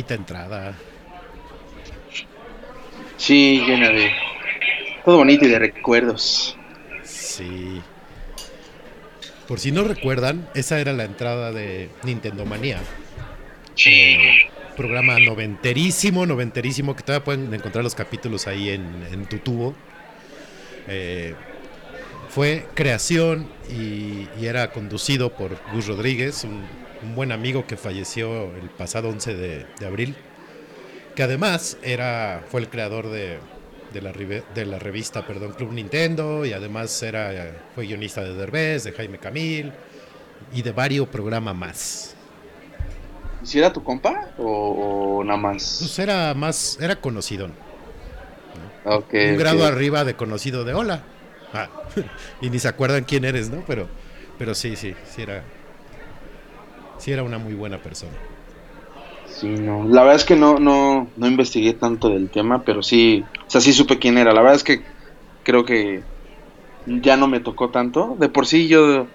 Bonita entrada. Sí, llena de todo bonito y de recuerdos. Sí. Por si no recuerdan, esa era la entrada de Nintendo Manía. Sí. Programa noventerísimo, noventerísimo, que todavía pueden encontrar los capítulos ahí en, en tu tubo. Eh, fue creación y, y era conducido por Gus Rodríguez, un, un buen amigo que falleció el pasado 11 de, de abril, que además era, fue el creador de, de la, rive- de la revista perdón, Club Nintendo y además era, fue guionista de Derbez, de Jaime Camil y de varios programas más. ¿Si era tu compa o, o nada más? Pues era más, era conocido, Ok, un grado arriba de conocido de hola. Ah, y ni se acuerdan quién eres, ¿no? Pero, pero sí, sí, sí era, sí era una muy buena persona. Sí, no. La verdad es que no, no, no investigué tanto del tema, pero sí, o sea, sí supe quién era. La verdad es que creo que ya no me tocó tanto. De por sí yo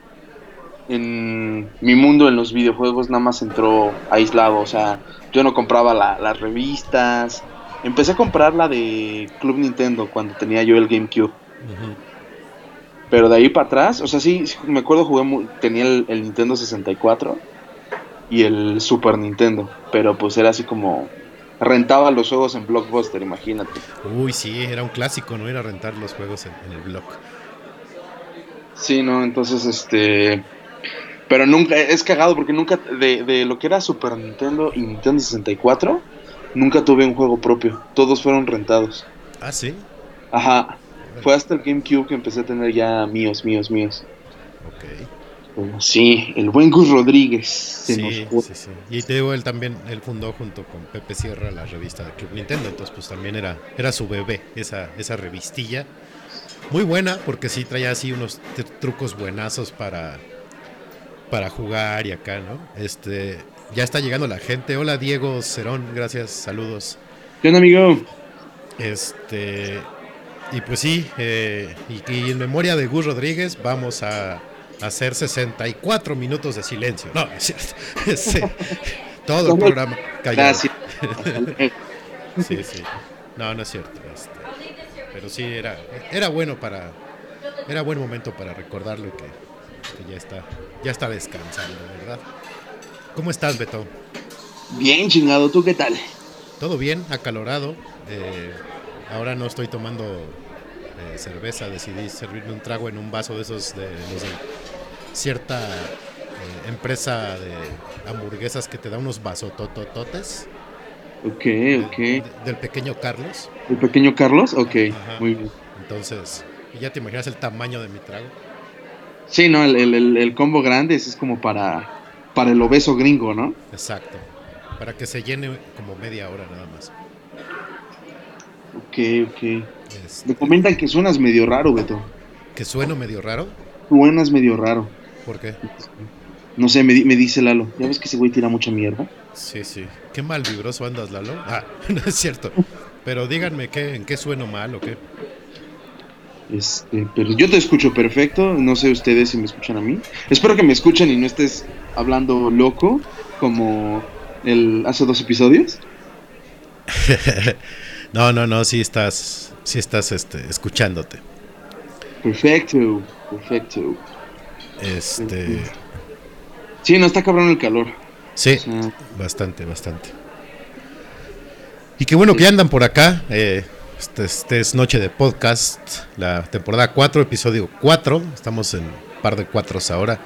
en mi mundo en los videojuegos nada más entró aislado. O sea, yo no compraba la- las revistas. Empecé a comprar la de Club Nintendo cuando tenía yo el GameCube. Pero de ahí para atrás, o sea, sí, sí, me acuerdo jugué, tenía el, el Nintendo 64 y el Super Nintendo, pero pues era así como rentaba los juegos en Blockbuster, imagínate. Uy, sí, era un clásico, ¿no? Ir a rentar los juegos en, en el blog. Sí, no, entonces este pero nunca es cagado porque nunca de, de lo que era Super Nintendo y Nintendo 64 nunca tuve un juego propio, todos fueron rentados. Ah, sí. Ajá. Fue hasta el GameCube que empecé a tener ya míos, míos, míos. Ok. Sí, el buen Gus Rodríguez se Sí, nos sí, sí. Y te digo, él también, él fundó junto con Pepe Sierra la revista de Club Nintendo, entonces pues también era, era su bebé, esa, esa revistilla. Muy buena, porque sí traía así unos tr- trucos buenazos para, para jugar y acá, ¿no? Este, ya está llegando la gente. Hola Diego Cerón, gracias, saludos. ¿Qué onda, amigo? Este, y pues sí, eh, y, y en memoria de Gus Rodríguez vamos a hacer 64 minutos de silencio. No, es cierto. Sí, todo el programa callado. Sí, sí. No, no es cierto. este, pero sí, era, era bueno para. Era buen momento para recordarlo y que, que ya está, ya está descansando, ¿verdad? ¿Cómo estás, Beto? Bien, chingado, ¿tú qué tal? Todo bien, acalorado. eh, ahora no estoy tomando eh, cerveza, decidí servirme un trago en un vaso de esos de los de cierta eh, empresa de hamburguesas que te da unos vasototototes Ok, ok. de- del pequeño Carlos. ¿El pequeño Carlos? Ok, Ajá. muy bien. Entonces, ya te imaginas el tamaño de mi trago. Sí, no, el, el- el- combo grande es como para, para el obeso gringo, ¿no? Exacto. Para que se llene como media hora nada más. Ok, ok. Este, Me comentan que suenas medio raro, Beto. que sueno medio raro. Suenas medio raro. ¿Por qué? No sé, me, di- me dice Lalo. ¿Ya ves que ese güey tira mucha mierda? Sí, sí. Qué mal vibroso andas, Lalo. Ah, no es cierto. Pero díganme qué, en qué sueno mal o qué. Este, pero yo te escucho perfecto. No sé ustedes si me escuchan a mí. Espero que me escuchen y no estés hablando loco como el hace dos episodios. no, no, no, sí estás, sí estás este, escuchándote. Perfecto, perfecto. Este, Sí, no está cabrón el calor. sí, O sea, bastante, bastante. Y qué bueno que ya andan por acá. eh, este, este es Noche de Podcast, la temporada 4, episodio 4. Estamos en par de cuatros ahora.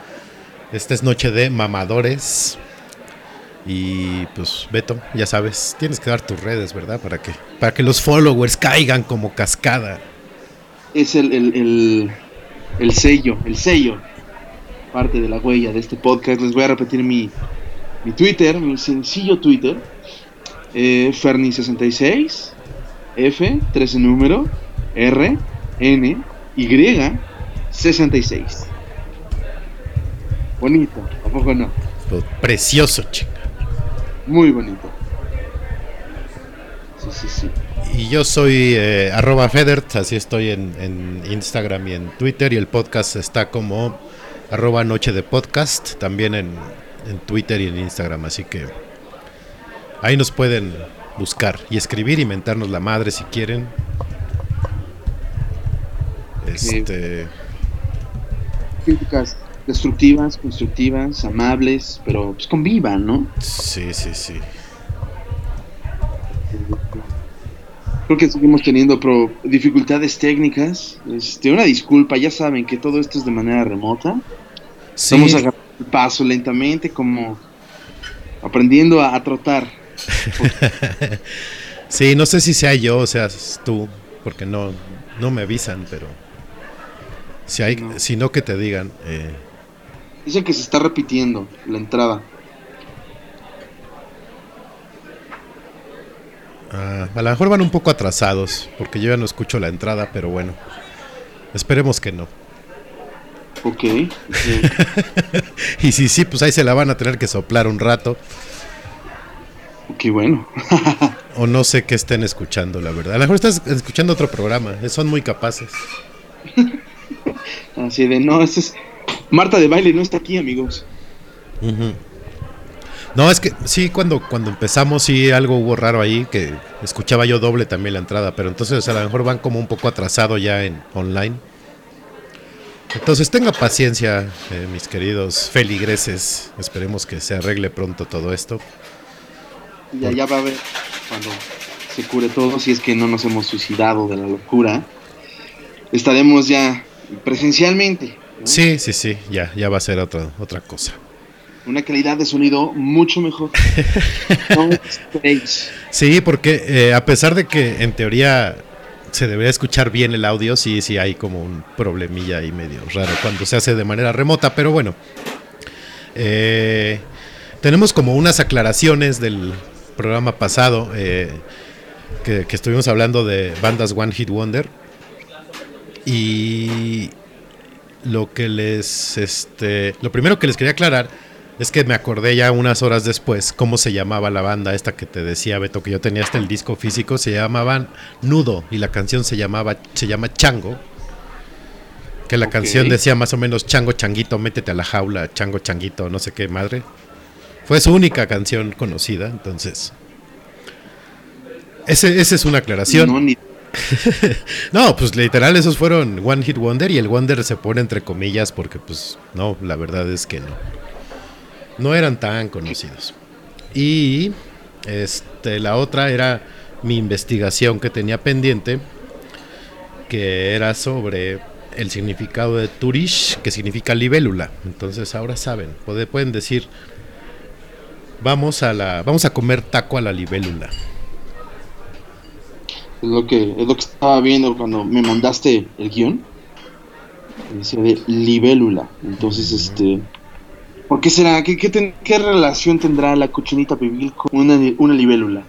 Esta es Noche de Mamadores. Y pues, Beto, ya sabes, tienes que dar tus redes, ¿verdad? Para que, para que los followers caigan como cascada. es el, el, el, el sello, el sello, parte de la huella de este podcast. Les voy a repetir mi, mi Twitter, mi sencillo Twitter. Eh, Ferni66, F, 13 número, R, N, Y, 66. Bonito, ¿a poco no? Pues, Precioso, chinga. Muy bonito. Sí, sí, sí. Y yo soy eh, arroba Federt, así estoy en, en Instagram y en Twitter. Y el podcast está como arroba Noche de Podcast, también en, en Twitter y en Instagram. Así que ahí nos pueden buscar y escribir y mentarnos la madre si quieren. Este, Críticas destructivas, constructivas, amables, pero pues convivan, ¿no? sí, sí, sí. Creo que seguimos teniendo pro- dificultades técnicas. Este, una disculpa, ya saben que todo esto es de manera remota. Sí, Vamos a agarrar el paso lentamente, como aprendiendo a, a trotar. sí, no sé si sea yo o seas tú, porque no, no me avisan, pero si hay, No. si no que te digan. eh, Dicen que se está repitiendo la entrada. Ah, a lo mejor van un poco atrasados, porque yo ya no escucho la entrada, pero bueno. Esperemos que no. Ok. Y si sí, pues ahí se la van a tener que soplar un rato. Ok, bueno. O no sé qué estén escuchando, la verdad. A lo mejor estás escuchando otro programa. eh, Son muy capaces. Así de, no, es... Marta de baile no está aquí, amigos. No, es que sí, cuando, cuando empezamos sí algo hubo raro ahí, que escuchaba yo doble también la entrada, pero entonces a lo mejor van como un poco atrasado ya en online. Entonces tenga paciencia, eh, mis queridos feligreses. Esperemos que se arregle pronto todo esto. Ya, ya va a ver cuando se cure todo, si es que no nos hemos suicidado de la locura. Estaremos ya presencialmente. ¿no? Sí, sí, sí, ya, ya va a ser otra, otra cosa. Una calidad de sonido mucho mejor. No. Sí, porque eh, a pesar de que en teoría se debería escuchar bien el audio, sí, sí hay como un problemilla ahí medio raro cuando se hace de manera remota, pero bueno. Eh, tenemos como unas aclaraciones del programa pasado eh, que, que estuvimos hablando de bandas One Hit Wonder. Y lo que les, este, lo primero que les quería aclarar es que me acordé ya unas horas después cómo se llamaba la banda esta que te decía Beto que yo tenía hasta el disco físico, se llamaban Nudo y la canción se llamaba se llama Chango. Que la canción decía más o menos Chango Changuito, métete a la jaula, Chango Changuito, no sé qué madre. Fue su única canción conocida, entonces. Ese, esa es una aclaración. No, ni- No, pues literal esos fueron One Hit Wonder y el Wonder se pone entre comillas porque pues no, la verdad es que no. No eran tan conocidos. Y este la otra era mi investigación que tenía pendiente que era sobre el significado de Turish, que significa libélula. Entonces ahora saben, puede- pueden decir vamos a la vamos a comer taco a la libélula. Es lo que es lo que estaba viendo cuando me mandaste el guion. Decía de libélula. Entonces, este. ¿Por qué será? ¿Qué, qué, ten- qué relación tendrá la cochinita pibil con una, una libélula?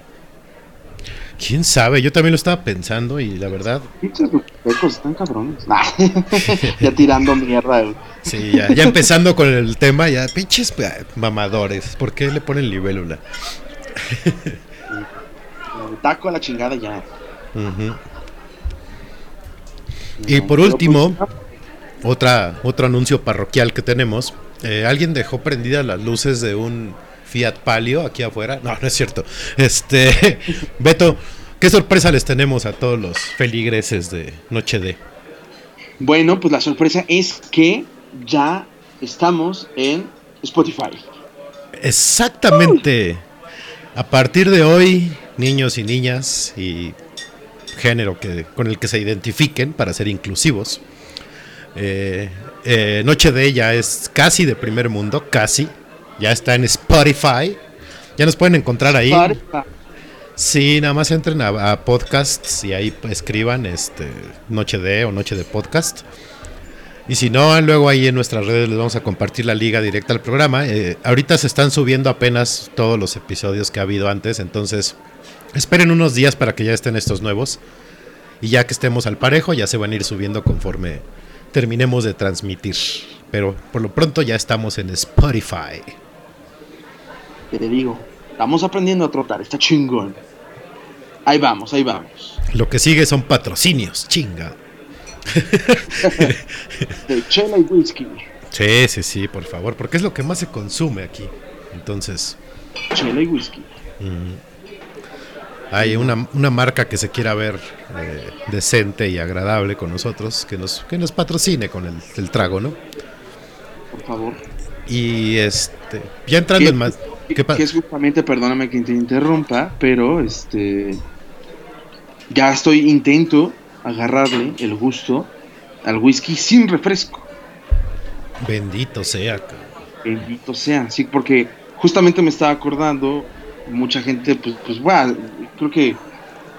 ¿Quién sabe? Yo también lo estaba pensando y la verdad... Pinches lucupecos están cabrones. Nah, ya tirando mierda. güey. Sí, ya, ya empezando con el tema, ya pinches mamadores. ¿Por qué le ponen libélula? Taco a la chingada ya. Y por último, pues, otra, otro anuncio parroquial que tenemos. Eh, alguien dejó prendidas las luces de un Fiat Palio aquí afuera. No, no es cierto. Este, Beto, ¿qué sorpresa les tenemos a todos los feligreses de Noche de? Bueno, pues la sorpresa es que ya estamos en Spotify. Exactamente. A partir de hoy, niños y niñas y género que, con el que se identifiquen para ser inclusivos. eh, eh, Noche de ya es casi de primer mundo, casi. Ya está en Spotify. Ya nos pueden encontrar ahí. Spotify. Sí, nada más entren a, a podcasts y ahí escriban este Noche de o Noche de Podcast. Y si no, luego ahí en nuestras redes les vamos a compartir la liga directa al programa. Eh, ahorita se están subiendo apenas todos los episodios que ha habido antes, entonces esperen unos días para que ya estén estos nuevos. Y ya que estemos al parejo, ya se van a ir subiendo conforme terminemos de transmitir. Pero por lo pronto ya estamos en Spotify. Te digo, estamos aprendiendo a trotar, está chingón. Ahí vamos, ahí vamos. Lo que sigue son patrocinios, chinga. De chela y whisky. Sí, sí, sí, por favor, porque es lo que más se consume aquí. Entonces, Chela y whisky. mm, hay una, una marca que se quiera ver eh, decente y agradable con nosotros, que nos, que nos patrocine con el, el trago, ¿no? Por favor. Y este, ya entrando en más... ¿qué que es justamente, perdóname que te interrumpa, pero este ya estoy intento agarrarle el gusto al whisky sin refresco. Bendito sea. cabrón. Bendito sea, sí, porque justamente me estaba acordando, mucha gente, pues, pues, bueno, creo que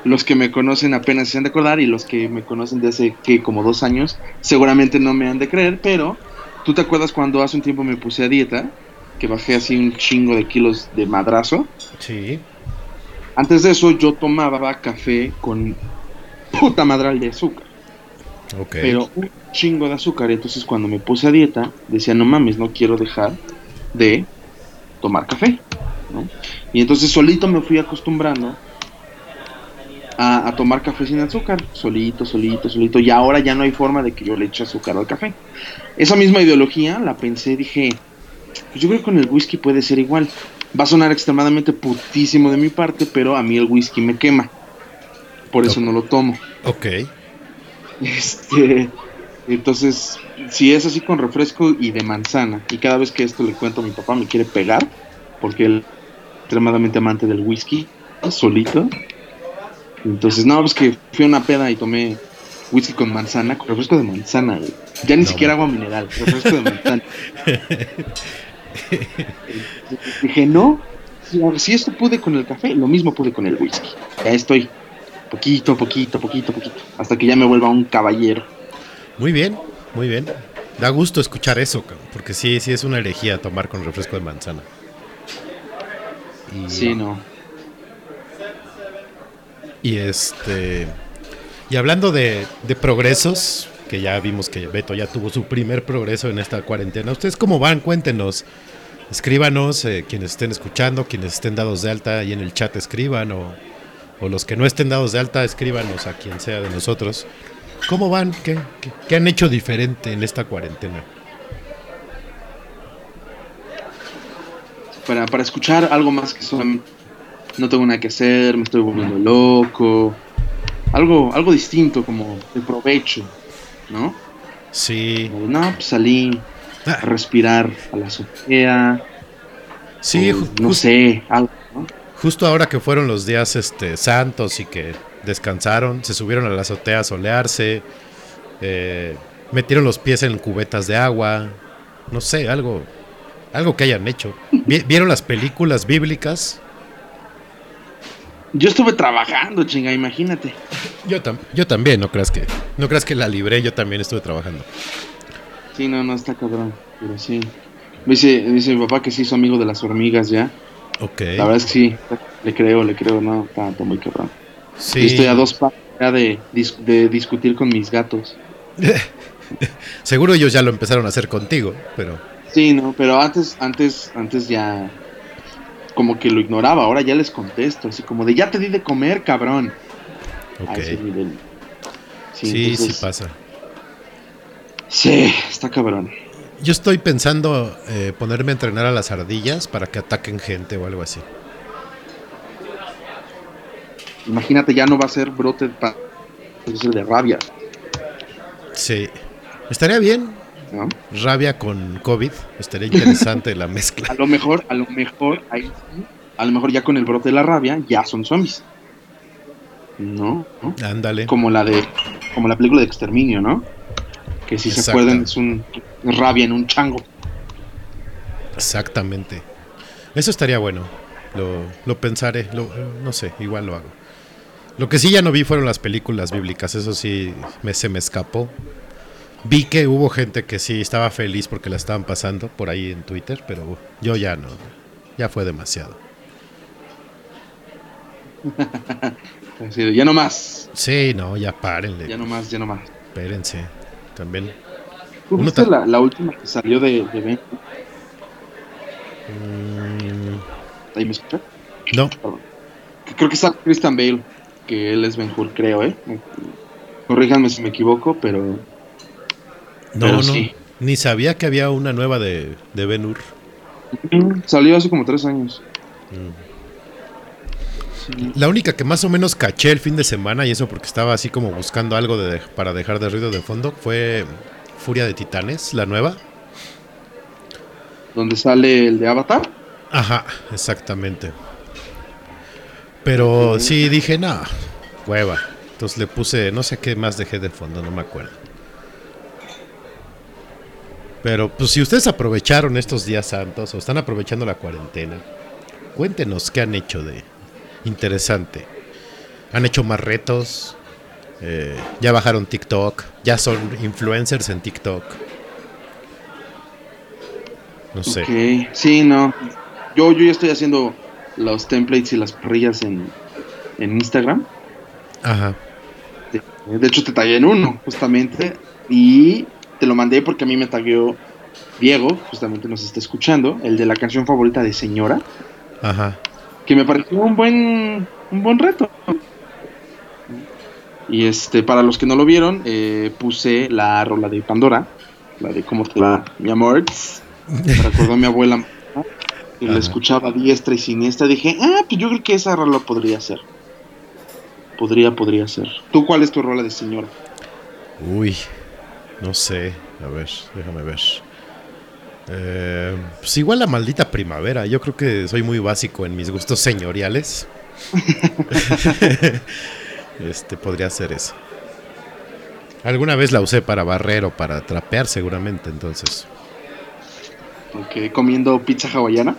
los que me conocen apenas se han de acordar y los que me conocen de hace, que como dos años, seguramente no me han de creer, pero tú te acuerdas cuando hace un tiempo me puse a dieta, que bajé así un chingo de kilos de madrazo. Sí. Antes de eso yo tomaba café con puta madral de azúcar, Ok. pero un chingo de azúcar. Entonces cuando me puse a dieta decía, no mames, no quiero dejar de tomar café. ¿no? Y entonces solito me fui acostumbrando a, a tomar café sin azúcar, solito, solito, solito. Y ahora ya no hay forma de que yo le eche azúcar al café. Esa misma ideología la pensé, dije, pues yo creo que con el whisky puede ser igual. Va a sonar extremadamente putísimo de mi parte, pero a mí el whisky me quema. Por eso no lo tomo. ok. Este, entonces, si es así con refresco y de manzana, y cada vez que esto le cuento a mi papá me quiere pegar, porque él es extremadamente amante del whisky, solito. Entonces, no, pues que fui a una peda y tomé whisky con manzana, con refresco de manzana, güey. Ya ni No, siquiera agua mineral, refresco de manzana. Dije, no, si, esto pude con el café, lo mismo pude con el whisky. Ya estoy, poquito, poquito, poquito, poquito, hasta que ya me vuelva un caballero. Muy bien, muy bien. Da gusto escuchar eso, porque sí, sí es una herejía tomar con refresco de manzana. Y, Sí, no. Y este. Y hablando de, de progresos, que ya vimos que Beto ya tuvo su primer progreso en esta cuarentena. ¿Ustedes cómo van? Cuéntenos. Escríbanos, eh, quienes estén escuchando, quienes estén dados de alta ahí en el chat escriban, o, o los que no estén dados de alta, escríbanos a quien sea de nosotros. ¿Cómo van? ¿Qué, qué, qué han hecho diferente en esta cuarentena? Para, para escuchar algo más que solamente no tengo nada que hacer, me estoy volviendo loco. Algo, algo distinto, como de provecho, ¿no? Sí, Como no, pues salí a respirar a la azotea. sí, o, no sé, algo, ¿no? Justo ahora que fueron los días este, santos y que descansaron, se subieron a la azotea a solearse, eh, metieron los pies en cubetas de agua, no sé, algo, algo que hayan hecho. Vi- ¿Vieron las películas bíblicas? Yo estuve trabajando, chinga, imagínate. Yo, tam- yo también, no creas que, no creas que la libré, yo también estuve trabajando. Sí, no, no está cabrón, pero sí. Dice, dice mi papá que sí hizo amigo de las hormigas ya. Ok. La verdad es que sí, le creo, le creo, no, está, está muy cabrón. Sí. Estoy a dos pasos ya de, de discutir con mis gatos. Seguro ellos ya lo empezaron a hacer contigo, pero Sí, no, pero antes, antes, antes ya como que lo ignoraba, ahora ya les contesto, así como de ya te di de comer, cabrón. A ok. ese nivel. Sí, Sí, pasa. Sí, está cabrón. Yo estoy pensando eh, ponerme a entrenar a las ardillas para que ataquen gente o algo así. Imagínate, ya no va a ser brote es el de rabia, Sí. Estaría bien. ¿No? Rabia con COVID. Estaría interesante la mezcla. A lo mejor, a lo mejor, ahí sí, a lo mejor ya con el brote de la rabia ya son zombies. ¿No? ¿no? Ándale. Como la de, como la película de Exterminio, ¿no? Que si se acuerdan es un rabia en un chango. Exactamente. Eso estaría bueno. Lo, lo pensaré. Lo- no sé, igual lo hago. Lo que sí ya no vi fueron las películas bíblicas. Eso sí me, se me escapó. Vi que hubo gente que sí estaba feliz porque la estaban pasando por ahí en Twitter, pero yo ya no. Ya fue demasiado. Ya no más, Sí, no, ya párenle. ya no más, ya no más. Espérense. También. ¿Tú Uno viste ta- la, la última que salió de, de Ben? Mm, ¿Ahí me escucha? no, Perdón. Creo que está Christian Bale, que él es Ben Hur, creo, ¿eh? Corríjanme si me equivoco, pero no, Pero no. sí. Ni sabía que había una nueva de, de Ben Hur. Mm, salió hace como tres años. Sí. La única que más o menos caché el fin de semana, y eso porque estaba así como buscando algo de, para dejar de ruido de fondo, fue Furia de Titanes, la nueva. Donde sale el de Avatar. Ajá, exactamente. Pero sí dije, no, hueva. Entonces le puse, no sé qué más dejé de fondo, no me acuerdo. Pero pues si ustedes aprovecharon estos días santos o están aprovechando la cuarentena, cuéntenos qué han hecho de interesante. ¿Han hecho más retos? Eh, ¿Ya bajaron TikTok? ¿Ya son influencers en TikTok? No sé. Ok, sí, no. Yo, yo ya estoy haciendo los templates y las parrillas en, en Instagram. Ajá. De, de hecho, te tagué en uno, justamente. Y te lo mandé porque a mí me tagueó Diego, justamente nos está escuchando, el de la canción favorita de Señora, Ajá. que me pareció un buen, un buen reto. Y este, para los que no lo vieron, eh, puse la rola de Pandora, la de cómo te va, mi amor. Me recordó a mi abuela, y la escuchaba a diestra y siniestra. Dije, ah, pues yo creo que esa rola podría ser. Podría, podría ser. ¿Tú cuál es tu rola de señora? Uy, no sé. A ver, déjame ver. Eh, pues igual la maldita primavera. Yo creo que soy muy básico en mis gustos señoriales. este podría ser eso. Alguna vez la usé para barrer o para trapear, seguramente. Entonces, Ok, comiendo pizza hawaiana.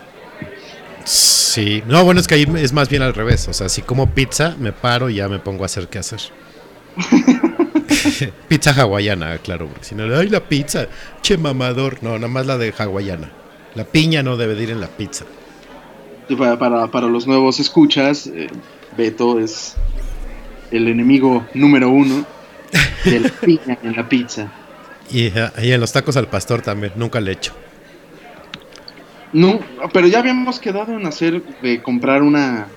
sí. No, bueno, es que ahí es más bien al revés. O sea, si como pizza, me paro y ya me pongo a hacer qué hacer. pizza hawaiana, claro, porque si no, ay, la pizza, che mamador. No, nada más la de hawaiana. La piña no debe de ir en la pizza. Para, para, para los nuevos escuchas, eh, Beto es el enemigo número uno de la piña en la pizza. Y, y en los tacos al pastor también, nunca le echo. No, pero ya habíamos quedado en hacer, de comprar una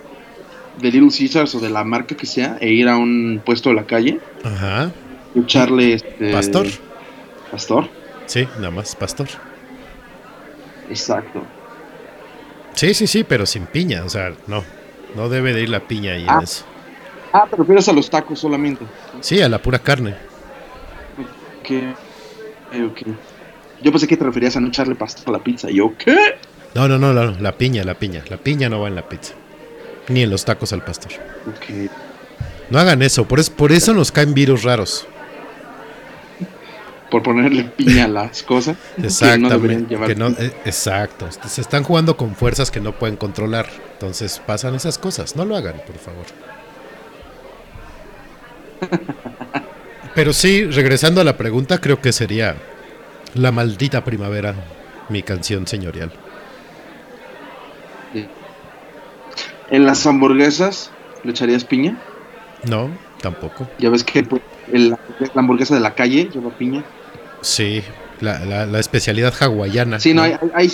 de Little Caesars o de la marca que sea, e ir a un puesto de la calle, Ajá. Y echarle este... ¿Pastor? Pastor, Sí, nada más, pastor. exacto. Sí, sí, sí, pero sin piña. O sea, no. No debe de ir la piña ahí en Ah. eso. Ah, te refieres a los tacos solamente. Sí, a la pura carne. Ok, ok, ok. Yo pensé que te referías a no echarle pastor a la pizza. Yo, ¿qué? No, no, no, no, la piña, la piña. La piña no va en la pizza. Ni en los tacos al pastor. Ok. No hagan eso, por, es, por eso nos caen virus raros. Por ponerle piña a las cosas. Que no Exactamente. que no- eh, exacto. Se están jugando con fuerzas que no pueden controlar. Entonces pasan esas cosas. No lo hagan, por favor. Pero sí, regresando a la pregunta, creo que sería La maldita primavera, mi canción señorial. En las hamburguesas, ¿le echarías piña? No, tampoco. Ya ves que el- la hamburguesa de la calle lleva piña. Sí, la, la- la especialidad hawaiana. Sí, no, ahí, ahí-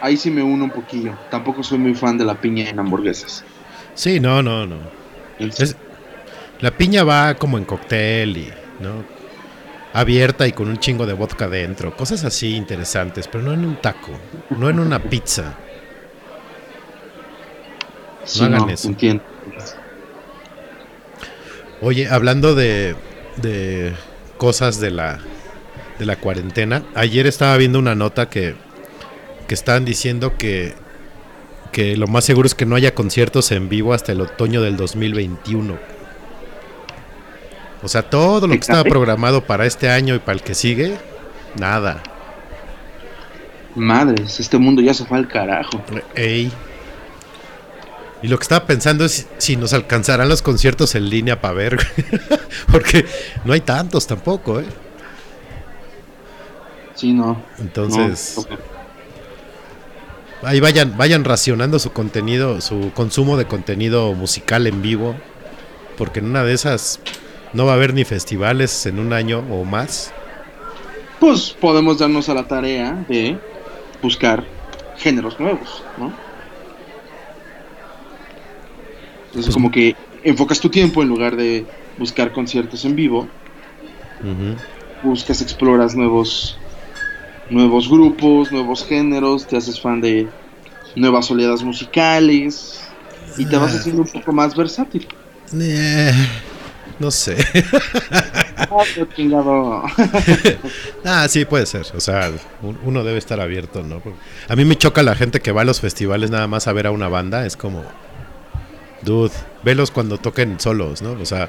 ahí sí- me uno un poquillo. Tampoco soy muy fan de la piña en hamburguesas. Sí, no, no, no. Es- la piña va como en cóctel y, ¿no? Abierta y con un chingo de vodka dentro. Cosas así interesantes, pero no en un taco, no en una pizza. Sí, hagan no, eso. entiendo. Oye, hablando de, de cosas de la, de la cuarentena, ayer estaba viendo una nota que, que estaban diciendo que, que lo más seguro es que no haya conciertos en vivo hasta el otoño del 2021. O sea, todo lo que estaba programado para este año y para el que sigue, nada. Madres, este mundo ya se fue al carajo. Ey. Y lo que estaba pensando es si nos alcanzarán los conciertos en línea para ver. Porque no hay tantos tampoco, ¿eh? Sí, no. Entonces, no. ahí vayan, vayan racionando su contenido, su consumo de contenido musical en vivo. Porque en una de esas no va a haber ni festivales en un año o más. Pues podemos darnos a la tarea de buscar géneros nuevos, ¿no? Entonces Pues- como que enfocas tu tiempo en lugar de buscar conciertos en vivo, buscas, exploras nuevos nuevos grupos, nuevos géneros, te haces fan de nuevas oleadas musicales y te vas Ah. haciendo un poco más versátil. Eh, no sé. Ah. Ah, sí, puede ser. O sea, un- uno debe estar abierto, ¿no? A mí me choca la gente que va a los festivales nada más a ver a una banda. Es como, dude, velos cuando toquen solos, ¿no? O sea,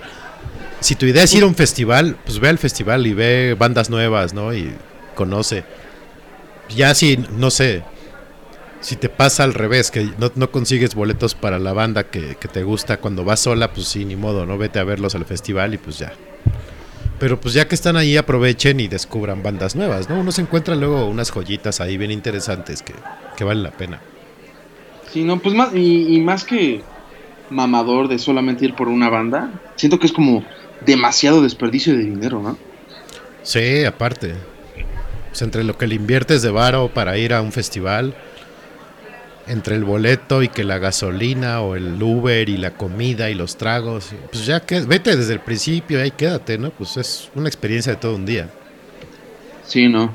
si tu idea es ir a un festival, pues ve al festival y ve bandas nuevas, ¿no? Y conoce. Ya si, no sé, si te pasa al revés, que no, consigues boletos para la banda que, te gusta cuando vas sola, pues sí, ni modo, ¿no? Vete a verlos al festival y pues ya. Pero pues ya que están ahí, aprovechen y descubran bandas nuevas, ¿no? Uno se encuentra luego unas joyitas ahí bien interesantes que, que valen la pena. Sí, no, pues más, y más que mamador de solamente ir por una banda, siento que es como demasiado desperdicio de dinero, ¿no? Sí, aparte. Pues entre lo que le inviertes de varo para ir a un festival, entre el boleto y que la gasolina o el Uber y la comida y los tragos, pues ya que vete desde el principio y ahí quédate, ¿no? Pues es una experiencia de todo un día. Sí, no.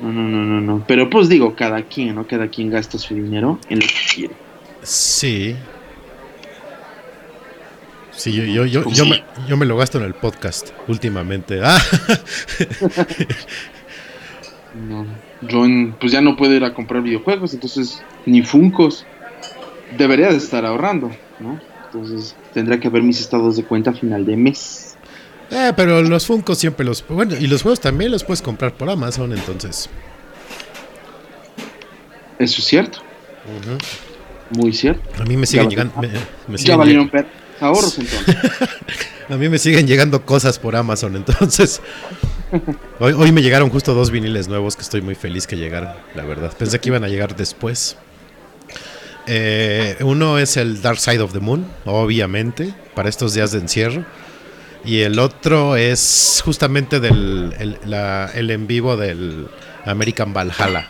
No, no, no, no, no. Pero pues digo, cada quien, ¿no? Cada quien gasta su dinero en lo que quiere. Sí. Sí, yo, yo, yo, yo, me, yo me lo gasto en el podcast últimamente. Ah, No. Yo en- pues ya no puedo ir a comprar videojuegos, entonces ni Funcos. Debería de estar ahorrando, ¿no? Entonces tendría que ver mis estados de cuenta a final de mes. eh, pero los Funko siempre los... Bueno, y los juegos también los puedes comprar por Amazon, entonces. Eso es cierto, muy cierto. A mí me siguen llegando... me- me Ya valieron per- ahorros entonces. A mí me siguen llegando cosas por Amazon, entonces. Hoy, hoy me llegaron justo dos viniles nuevos que estoy muy feliz que llegaron, la verdad. Pensé que iban a llegar después. Eh, uno es el Dark Side of the Moon, obviamente, para estos días de encierro. Y el otro es justamente del el, la- el en vivo del American Valhalla.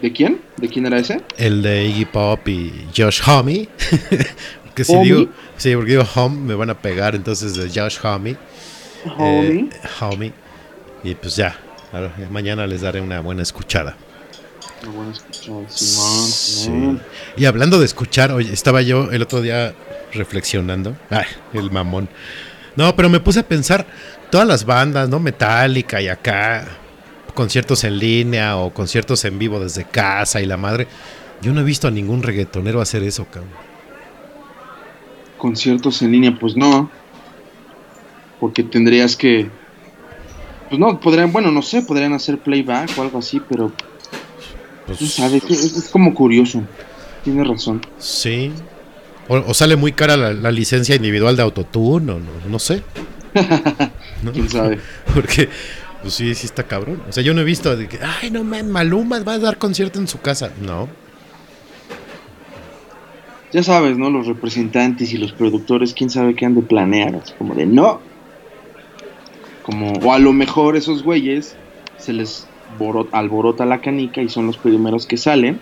¿De quién? ¿De quién era ese? El de Iggy Pop y Josh Homme. que si digo, sí, porque digo Home me van a pegar, entonces de Josh Homme. Homie. Eh, Homie. Y pues ya, ahora, mañana les daré una buena escuchada. No, bueno, escuchado, Simón, Sí. Y hablando de escuchar, oye, estaba yo el otro día reflexionando. Ay, el mamón. No, pero me puse a pensar, todas las bandas, ¿no? Metallica y acá, conciertos en línea o conciertos en vivo desde casa y la madre. Yo no he visto a ningún reggaetonero hacer eso, cabrón. Conciertos en línea, pues no. Porque tendrías que. Pues no, podrían, bueno, no sé, podrían hacer playback o algo así, pero Pues, tú sabes, es, es como curioso. Tienes razón. Sí. O, o sale muy cara la, la licencia individual de autotune, o no, no sé. ¿No? Quién sabe. Porque, pues sí, sí está cabrón. O sea, yo no he visto de que, ay, no man, Maluma va a dar concierto en su casa. No. Ya sabes, ¿no? Los representantes y los productores, quién sabe qué han de planear, así como de no. Como, o a lo mejor esos güeyes se les alborota la canica y son los primeros que salen.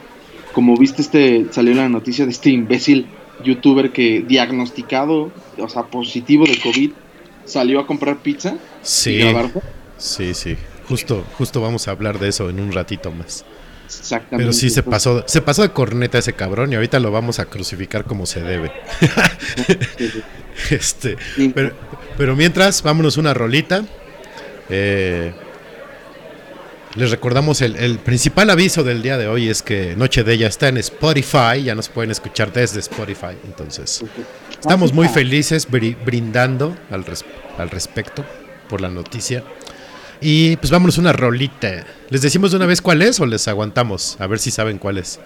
Como viste, este salió la noticia de este imbécil youtuber que diagnosticado, o sea, positivo de COVID, salió a comprar pizza. Sí. Sí, sí. Justo, justo vamos a hablar de eso en un ratito más. Exactamente. Pero sí se pasó, se pasó de corneta ese cabrón y ahorita lo vamos a crucificar como se debe. este, pero, pero, mientras, vámonos una rolita. Eh, les recordamos el, principal aviso del día de hoy es que Noche de ella está en Spotify, ya nos pueden escuchar desde Spotify, entonces estamos muy felices brindando al, al respecto por la noticia. Y pues vámonos una rolita. ¿Les decimos de una vez cuál es o les aguantamos? A ver si saben cuál es.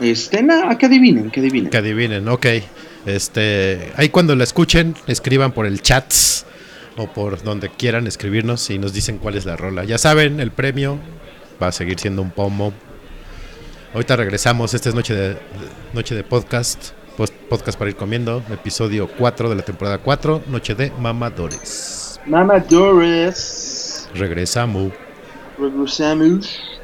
Este, nada, que adivinen, que adivinen. Que adivinen, ok. Este, ahí cuando la escuchen, escriban por el chat o por donde quieran escribirnos y nos dicen cuál es la rola. Ya saben, el premio va a seguir siendo un pomo. Ahorita regresamos, esta es noche de, noche de podcast, podcast para ir comiendo, episodio 4 de la temporada 4, noche de mamadores. Mamadores. Regresamos. Regresamos.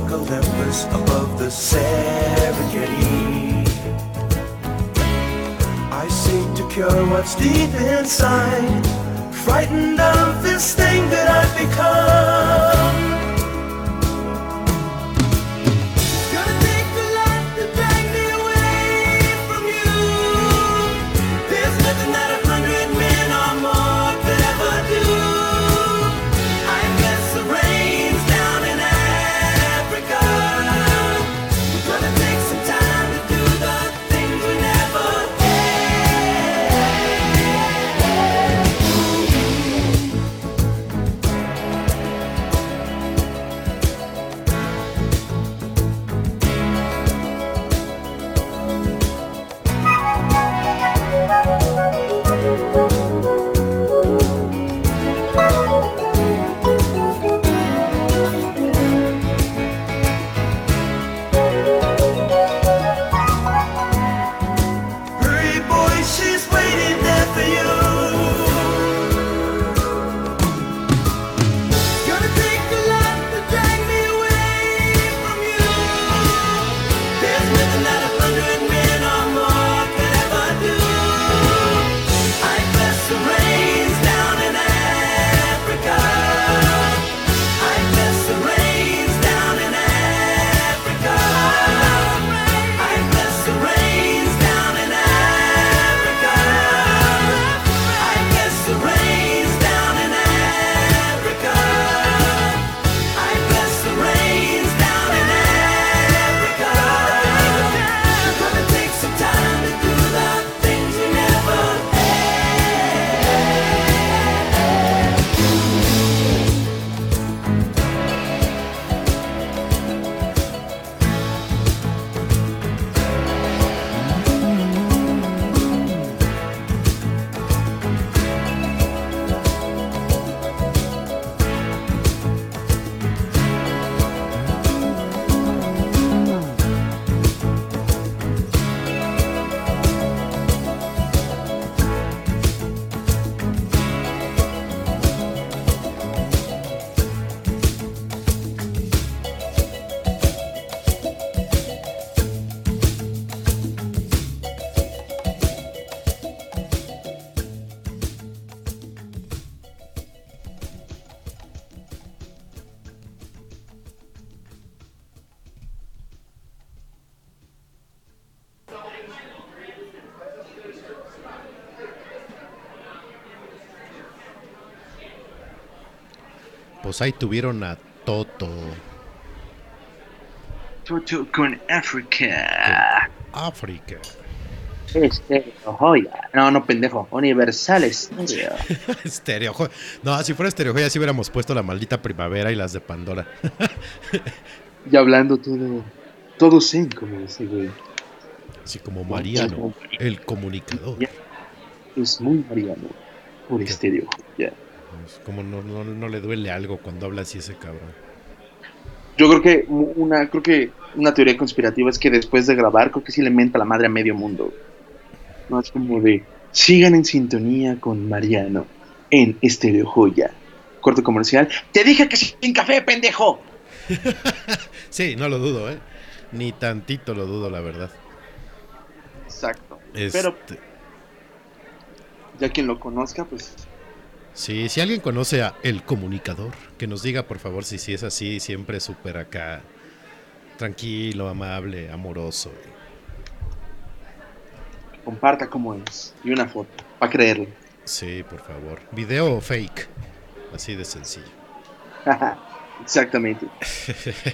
like Olympus above the Serengeti. I seek to cure what's deep inside, frightened of this thing that I've become. Pues ahí tuvieron a Toto. Toto con África. África. Este, joya. No, no, pendejo. Universal Stereo. Estereo. jo- No, si fuera Estereo Joya, sí hubiéramos puesto la maldita primavera y las de Pandora. y hablando todo. Todo zen, como dice, güey. Así como Mariano, el comunicador. Es muy mariano. Por ¿Qué? estéreo. Como no, no, no le duele algo cuando habla así ese cabrón. Yo creo que una, creo que una teoría conspirativa es que después de grabar, creo que sí le menta la madre a medio mundo. No es como de sigan en sintonía con Mariano en Estéreo Joya. Corte comercial. Te dije que sin café, pendejo. Sí, no lo dudo, ¿eh? Ni tantito lo dudo, la verdad. Exacto. Este, Pero ya quien lo conozca, pues Sí, si alguien conoce a El Comunicador, que nos diga por favor si sí es así, siempre súper acá, tranquilo, amable, amoroso. comparta cómo es. Y una foto, para creerlo. Sí, por favor. Video o fake, así de sencillo. Exactamente.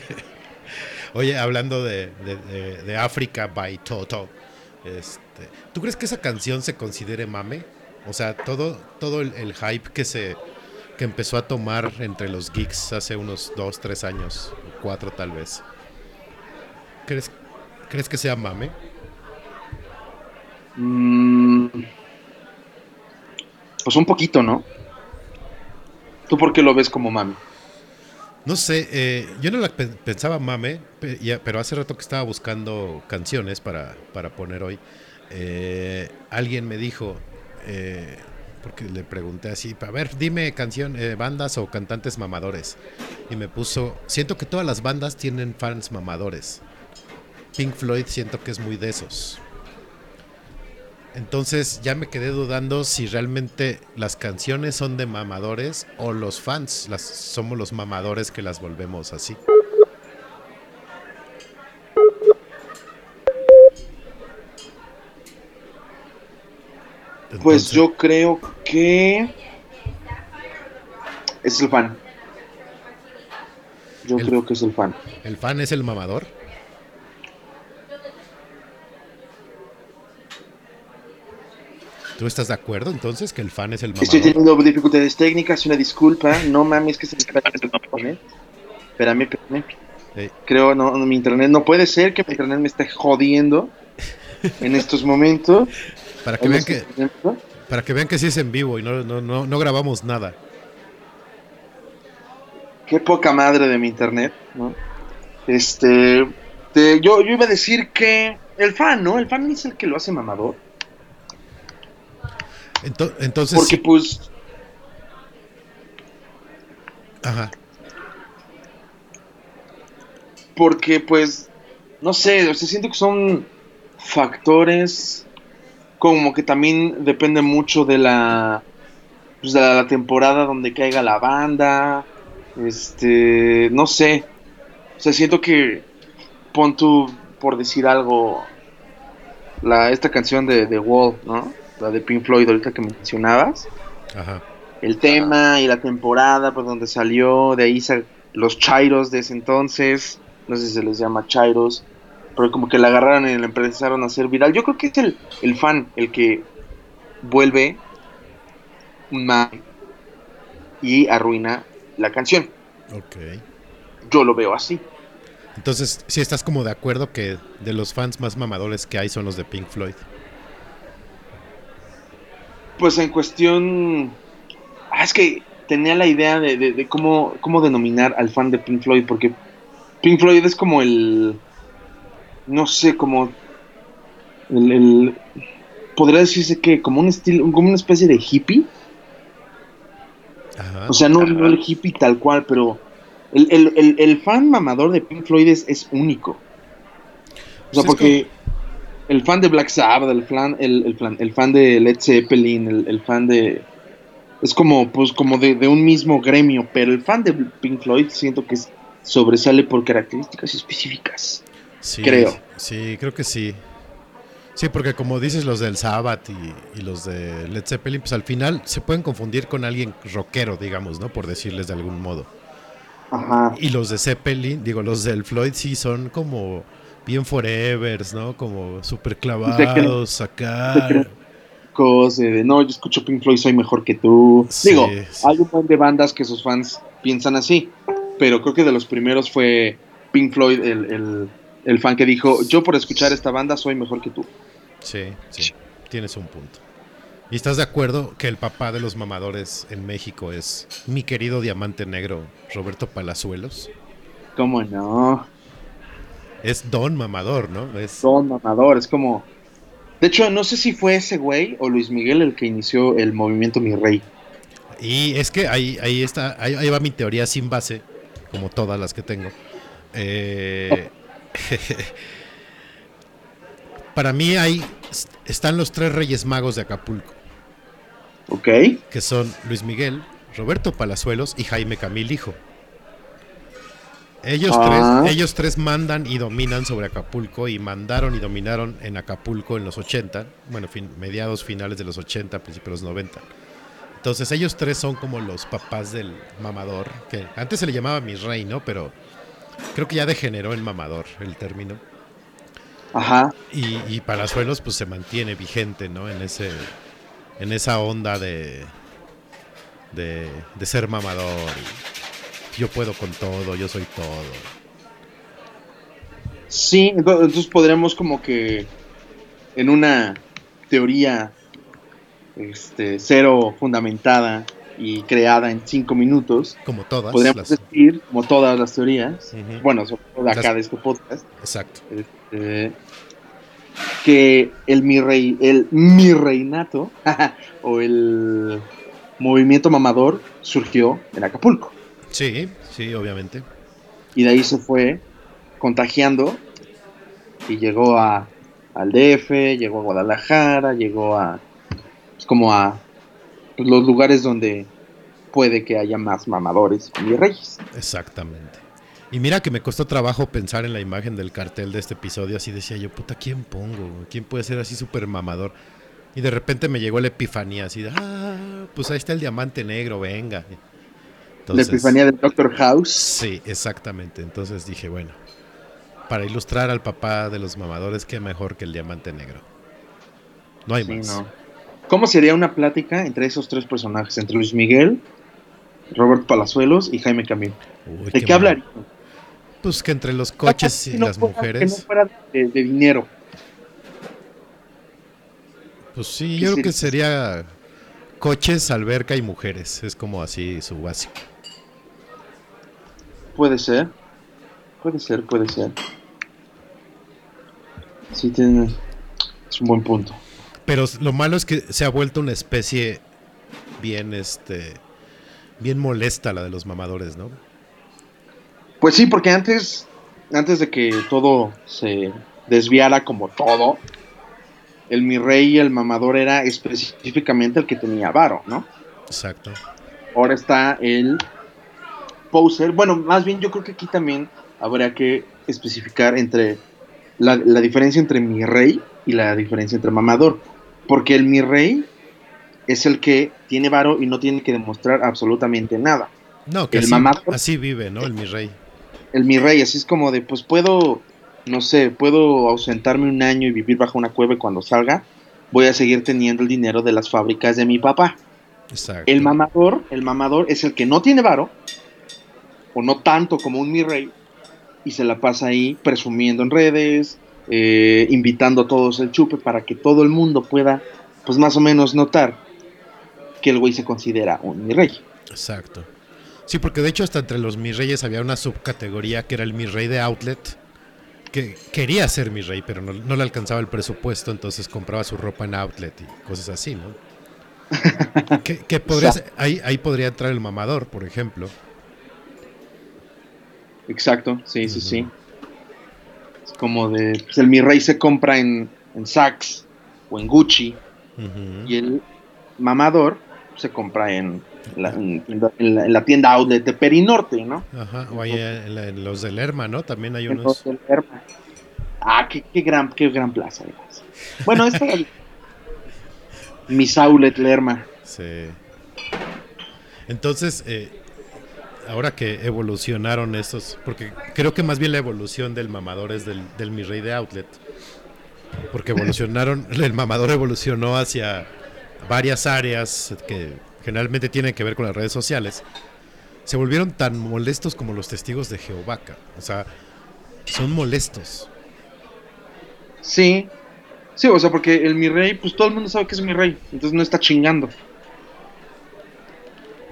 Oye, hablando de, de- de- de África by Toto, este, ¿tú crees que esa canción se considere mame? O sea, todo, todo el, el hype que se que empezó a tomar entre los geeks hace unos dos, tres años, o cuatro tal vez. ¿Crees, ¿crees que sea mame? Mm, pues un poquito, ¿no? ¿Tú por qué lo ves como mami? No sé, eh, yo no la pe- pensaba mame, pero hace rato que estaba buscando canciones para, para poner hoy, eh, alguien me dijo, eh, porque le pregunté así, a ver, dime canción, eh, bandas o cantantes mamadores. Y me puso, siento que todas las bandas tienen fans mamadores. Pink Floyd siento que es muy de esos. Entonces ya me quedé dudando si realmente las canciones son de mamadores o los fans las, somos los mamadores que las volvemos así. Pues yo creo que es el fan. Yo El- creo que es el fan. ¿El fan es el mamador? ¿Tú estás de acuerdo entonces que el fan es el Estoy mamador? teniendo dificultades técnicas, una disculpa. No mames, que se me el internet. Espérame, espérame. Eh, Creo, no, mi internet no puede ser que mi internet me esté jodiendo en estos momentos. Para, que vean que, para que vean que sí es en vivo y no, no, no, no grabamos nada. Qué poca madre de mi internet, ¿no? Este, te- yo, yo iba a decir que el fan, ¿no? El fan es el que lo hace mamador. Ento- entonces, Porque pues, ajá. porque pues, no sé, o sea, siento que son factores como que también depende mucho de la, pues, de la temporada donde caiga la banda, este, no sé, o sea, siento que pon tú, por decir algo, la, esta canción de The Wall, ¿no? La de Pink Floyd ahorita que mencionabas. Ajá. el tema y la temporada por donde salió, de ahí los chairos de ese entonces, no sé si se les llama chairos, pero como que la agarraron y la empezaron a hacer viral. Yo creo que es el, el fan el que vuelve un y arruina la canción. Ok. Yo lo veo así. Entonces, sí estás como de acuerdo que de los fans más mamadores que hay son los de Pink Floyd. Pues en cuestión... Ah, es que tenía la idea de, de- de cómo, cómo denominar al fan de Pink Floyd, porque Pink Floyd es como el... No sé, como... El, el- podría decirse que como un estilo, como una especie de hippie. Ajá. O sea, no, no el hippie tal cual, pero el, el- el- el fan mamador de Pink Floyd es, es único. O Pues sea, es porque el fan de Black Sabbath, el fan, el, el fan, el fan de Led Zeppelin, el, el fan de... Es como, pues, como de, de un mismo gremio, pero el fan de Pink Floyd siento que es- sobresale por características específicas. Sí, creo. Sí, creo que sí. Sí, porque como dices los del Sabbath y, y, los de Led Zeppelin, pues al final se pueden confundir con alguien rockero, digamos, ¿no? Por decirles de algún modo. Ajá. Y los de Zeppelin, digo, los del Floyd sí son como bien forevers, ¿no? Como súper clavados, acá. De, no, yo escucho Pink Floyd, soy mejor que tú. Sí, Digo, sí. hay un montón de bandas que sus fans piensan así, pero creo que de los primeros fue Pink Floyd, el, el, el fan que dijo, yo por escuchar esta banda soy mejor que tú. Sí, sí, tienes un punto. ¿Y estás de acuerdo que el papá de los mamadores en México es mi querido diamante negro, Roberto Palazuelos? ¿Cómo no? Es don mamador, ¿no? Es... Don mamador, es como... De hecho, no sé si fue ese güey o Luis Miguel el que inició el movimiento Mi Rey. Y es que ahí, ahí está, ahí, ahí va mi teoría sin base, como todas las que tengo. Eh, para mí ahí están los tres reyes magos de Acapulco. Ok. Que son Luis Miguel, Roberto Palazuelos y Jaime Camil Hijo. Ellos, Ah. tres, ellos tres mandan y dominan sobre Acapulco y mandaron y dominaron en Acapulco en los 80, bueno, fin- mediados finales de los 80, principios de los 90. Entonces ellos tres son como los papás del mamador, que antes se le llamaba mi rey, ¿no? Pero creo que ya degeneró en mamador el término. Ajá. Y, y Palazuelos pues se mantiene vigente, ¿no? En ese en esa onda de de, de ser mamador. y yo puedo con todo, yo soy todo. Sí, ento- entonces podríamos como que en una teoría este, cero fundamentada y creada en cinco minutos, Como todas. podríamos las- decir, como todas las teorías, bueno, sobre todo de acá Las- de este podcast, Exacto. este, que el mi rey, el mi reinato o el movimiento mamador surgió en Acapulco Sí, sí, obviamente. y de ahí se fue contagiando y llegó a al DF, llegó a Guadalajara, llegó a pues, como a pues, los lugares donde puede que haya más mamadores y reyes. Exactamente. Y mira que me costó trabajo pensar en la imagen del cartel de este episodio, así decía yo, puta, ¿quién pongo? ¿Quién puede ser así súper mamador? Y de repente me llegó la epifanía, así de, ah, pues ahí está el diamante negro, venga. Entonces, la epifanía del Doctor House. Sí, exactamente. Entonces dije, bueno, para ilustrar al papá de los mamadores, qué mejor que el diamante negro. No hay Sí, más. no. ¿Cómo sería una plática entre esos tres personajes? Entre Luis Miguel, Robert Palazuelos y Jaime Camil. Uy, ¿De qué, hablarían? Pues que entre los coches y no las fuera- mujeres. Que no fuera de, de dinero. Pues sí, ¿Qué yo creo que sería? sería coches, alberca y mujeres. Es como así su básico. Puede ser. Puede ser, puede ser. Sí, tiene. Es un buen punto. Pero lo malo es que se ha vuelto una especie bien, este, bien molesta la de los mamadores, ¿no? Pues sí, porque antes, antes de que todo se desviara como todo, el mi rey y el mamador era específicamente el que tenía varo, ¿no? Exacto. Ahora está el poser. Bueno, más bien yo creo que aquí también habría que especificar entre la, la diferencia entre mi rey y la diferencia entre mamador. Porque el mi rey es el que tiene varo y no tiene que demostrar absolutamente nada. No, que El así, mamador. así vive, ¿no? El mi rey. El mi rey, así es como de, pues puedo, no sé, puedo ausentarme un año y vivir bajo una cueva y cuando salga voy a seguir teniendo el dinero de las fábricas de mi papá. Exacto. El mamador, el mamador es el que no tiene varo, o no tanto como un mi rey, y se la pasa ahí presumiendo en redes, eh, invitando a todos el chupe para que todo el mundo pueda, pues más o menos notar que el güey se considera un mi rey. Exacto. Sí, porque de hecho hasta entre los mis reyes había una subcategoría que era el mi rey de outlet, que quería ser mi rey, pero no, no le alcanzaba el presupuesto, entonces compraba su ropa en outlet y cosas así, ¿no? que, que podría ser- ahí, ahí podría entrar el mamador, por ejemplo. Exacto, sí, sí, sí. Como de, pues el mi rey se compra en, en Saks o en Gucci, y el mamador se compra en la, en- en la- en la tienda outlet de Perinorte, ¿no? Ajá, o ahí en, los del Lerma, ¿no? También hay unos. Hotel Lerma. Ah, qué, qué gran, qué gran plaza. además. Bueno, esta era mi Saulet Lerma. Sí. Entonces, eh, ahora que evolucionaron estos, porque creo que más bien la evolución del mamador es del, del mi rey de outlet. Porque evolucionaron, el mamador evolucionó hacia varias áreas que generalmente tienen que ver con las redes sociales. Se volvieron tan molestos como los testigos de Jehová. O sea, son molestos. Sí. Sí, o sea, porque el mi rey, pues todo el mundo sabe que es mi rey. Entonces no está chingando.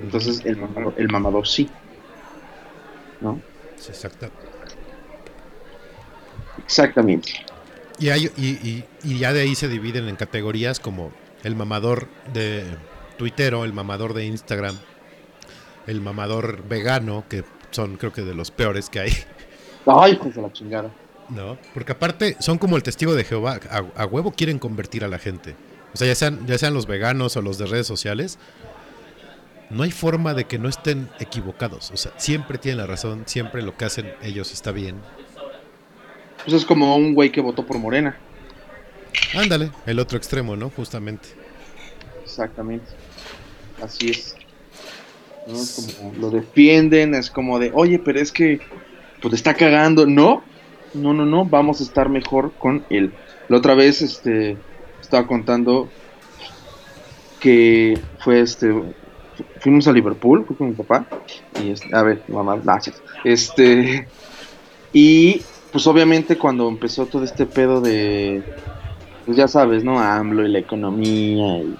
Entonces el mamador, el mamador sí. Exacto. Exactamente. Y, hay, y, y- y ya de ahí se dividen en categorías como el mamador de Twittero, el mamador de Instagram, el mamador vegano, que son creo que de los peores que hay, Ay, pues la chingada. ¿no? Porque aparte son como el testigo de Jehová, a, a huevo quieren convertir a la gente. O sea, ya sean, ya sean los veganos o los de redes sociales, no hay forma de que no estén equivocados. O sea, siempre tienen la razón, siempre lo que hacen ellos está bien. Pues es como un güey que votó por Morena. Ándale, el otro extremo, ¿no? Justamente. Exactamente. Así es. ¿No? Es como lo defienden, es como de, oye, pero es que pues está cagando. No, no, no, no, vamos a estar mejor con él. La otra vez, este, estaba contando que fue este, fuimos a Liverpool, fui con mi papá, y este, a ver, mamá, gracias. Este, y pues obviamente cuando empezó todo este pedo de, pues ya sabes, ¿no? AMLO y la economía y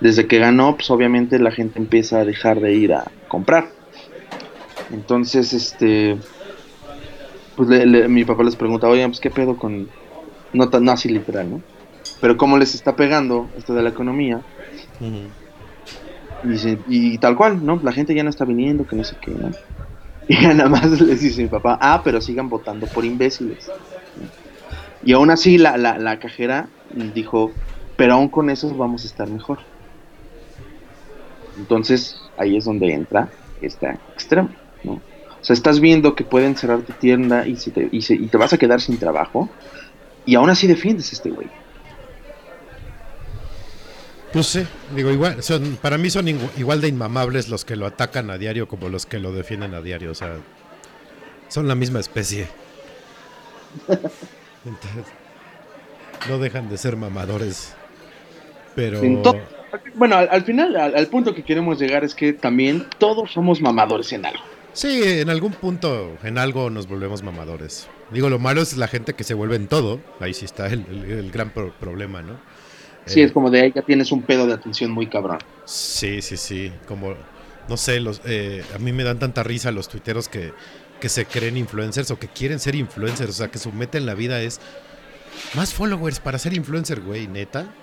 desde que ganó, pues obviamente la gente empieza a dejar de ir a comprar. Entonces, este, pues le- mi papá les pregunta, oigan, pues qué pedo con, no, tan, no así literal, ¿no? Pero cómo les está pegando esto de la economía. Y, y tal cual, ¿no? La gente ya no está viniendo, que no sé qué, ¿no? Y nada más les dice mi papá, ah, pero sigan votando por imbéciles. Y aún así la, la, la cajera dijo, pero aún con eso vamos a estar mejor. Entonces ahí es donde entra este extremo, ¿no? O sea, estás viendo que pueden cerrar tu tienda y, te, y, se- y te vas a quedar sin trabajo y aún así defiendes a este güey. Pues sí, digo, igual, son, para mí son igu- igual de inmamables los que lo atacan a diario como los que lo defienden a diario, o sea, son la misma especie. Entonces, no dejan de ser mamadores. Pero Bueno, al, al final, al, al punto que queremos llegar es que también todos somos mamadores en algo. sí, en algún punto, en algo nos volvemos mamadores. Digo, lo malo es la gente que se vuelve en todo, ahí sí está el, el- el gran pro- problema, ¿no? Sí, Eh, es como de ahí ya tienes un pedo de atención muy cabrón. Sí, sí, sí. Como, no sé, los, eh, a mí me dan tanta risa los tuiteros que, que se creen influencers o que quieren ser influencers. O sea, que su meta en la vida es más followers para ser influencer, güey, neta.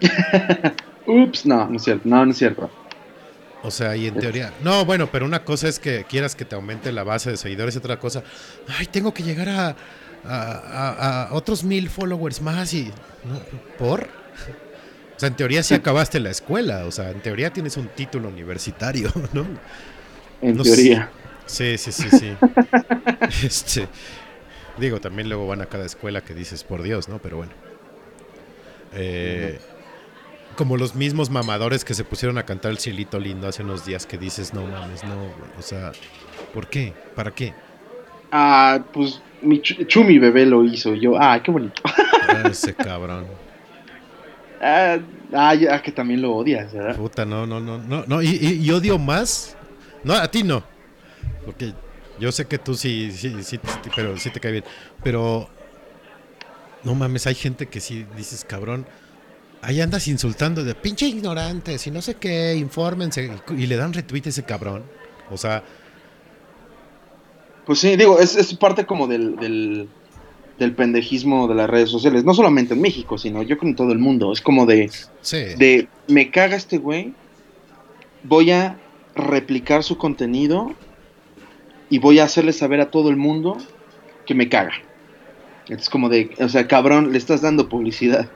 Ups, no, no es cierto, no, no es cierto. O sea, y en teoría. No, bueno, pero una cosa es que quieras que te aumente la base de seguidores y otra cosa. Ay, tengo que llegar a, a, a- a otros mil followers más y. ¿no? ¿Por? O sea, en teoría sí acabaste la escuela. O sea, en teoría tienes un título universitario, ¿no? En No teoría. Sí, sí, sí, sí. este, digo, también luego van a cada escuela que dices, por Dios, ¿no? Pero bueno. Eh, como los mismos mamadores que se pusieron a cantar el cielito lindo hace unos días que dices, no mames, no. O sea, ¿por qué? ¿Para qué? Ah, pues mi Chu- Chumi bebé lo hizo. Yo, ah, qué bonito. Ah, Ese cabrón. Ah, ah, ya que también lo odias, ¿verdad? Puta, no, no, no, no, no. Y, y- y odio más. No, a ti no. Porque yo sé que tú sí, sí, sí, sí, pero sí te cae bien. Pero no mames, hay gente que sí dices, cabrón. Ahí andas insultando de pinche ignorantes y no sé qué, infórmense. Y le dan retweet a ese cabrón. O sea, Pues sí, digo, es, es parte como del, del, del pendejismo de las redes sociales. No solamente en México, sino yo creo en todo el mundo. Es como de, sí. de me caga este güey, voy a replicar su contenido y voy a hacerle saber a todo el mundo que me caga. Es como de, o sea, cabrón, le estás dando publicidad.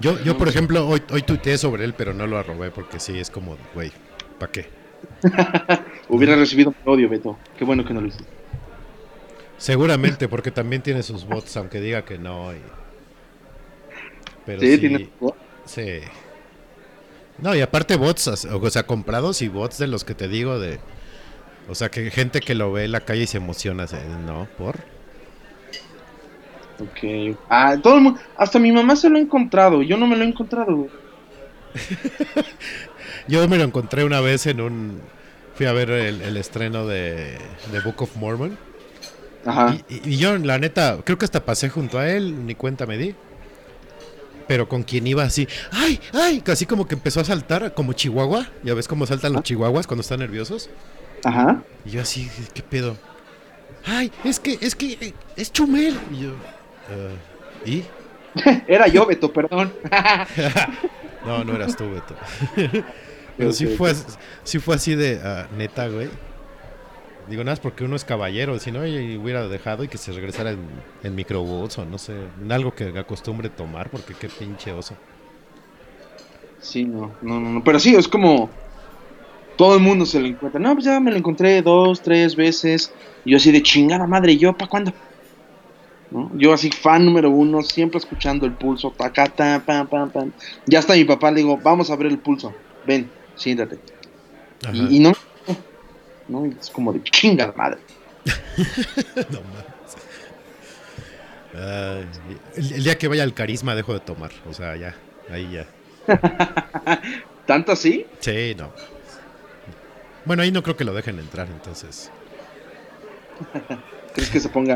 Yo, yo por ejemplo, hoy, hoy tuiteé sobre él, pero no lo arrobé porque sí, es como, güey, ¿para qué? Hubiera recibido odio, Beto. Qué bueno que no lo hiciste. Seguramente, porque también tiene sus bots, aunque diga que no. y- Pero Sí, sí, tiene sí. No, y aparte bots, o sea, comprados y bots de los que te digo de... O sea, que gente que lo ve en la calle y se emociona, ¿no? ¿Por? Ok. Ah, todo el mundo, hasta mi mamá se lo ha encontrado, yo no me lo he encontrado. Yo me lo encontré una vez en un... Fui a ver el, el estreno de, de Book of Mormon. Ajá. Y, yo, la neta, creo que hasta pasé junto a él, ni cuenta me di. Pero con quien iba así, ¡ay! ¡ay! Casi como que empezó a saltar, como chihuahua. Ya ves cómo saltan los chihuahuas cuando están nerviosos. Ajá. Y yo así, ¿qué pedo? ¡ay! Es que, es que, es Chumel. Y yo, "Ah, ¿y? Era yo, Beto, perdón. No, no eras tú, Beto. Pero sí fue, sí fue así de ah, neta, güey. Digo, nada más porque uno es caballero, si no, hubiera dejado y que se regresara en, en microbús o no sé, en algo que acostumbre tomar, porque qué pinche oso. Sí, no, no, no, no. Pero sí, es como. Todo el mundo se lo encuentra. No, pues ya me lo encontré dos, tres veces. Y yo así de chingada madre, ¿y ¿yo para cuándo? ¿No? Yo así, fan número uno, siempre escuchando el pulso, tacata, pam, pam, pam. Ya hasta mi papá le digo, vamos a ver el pulso. Ven, siéntate. Y no, no, y es como de chingada madre. no mames. Ay, el, el día que vaya al carisma dejo de tomar, o sea, ya, ahí ya. ¿Tanto así? Sí, no. Bueno, ahí no creo que lo dejen entrar, entonces. ¿Crees que se ponga?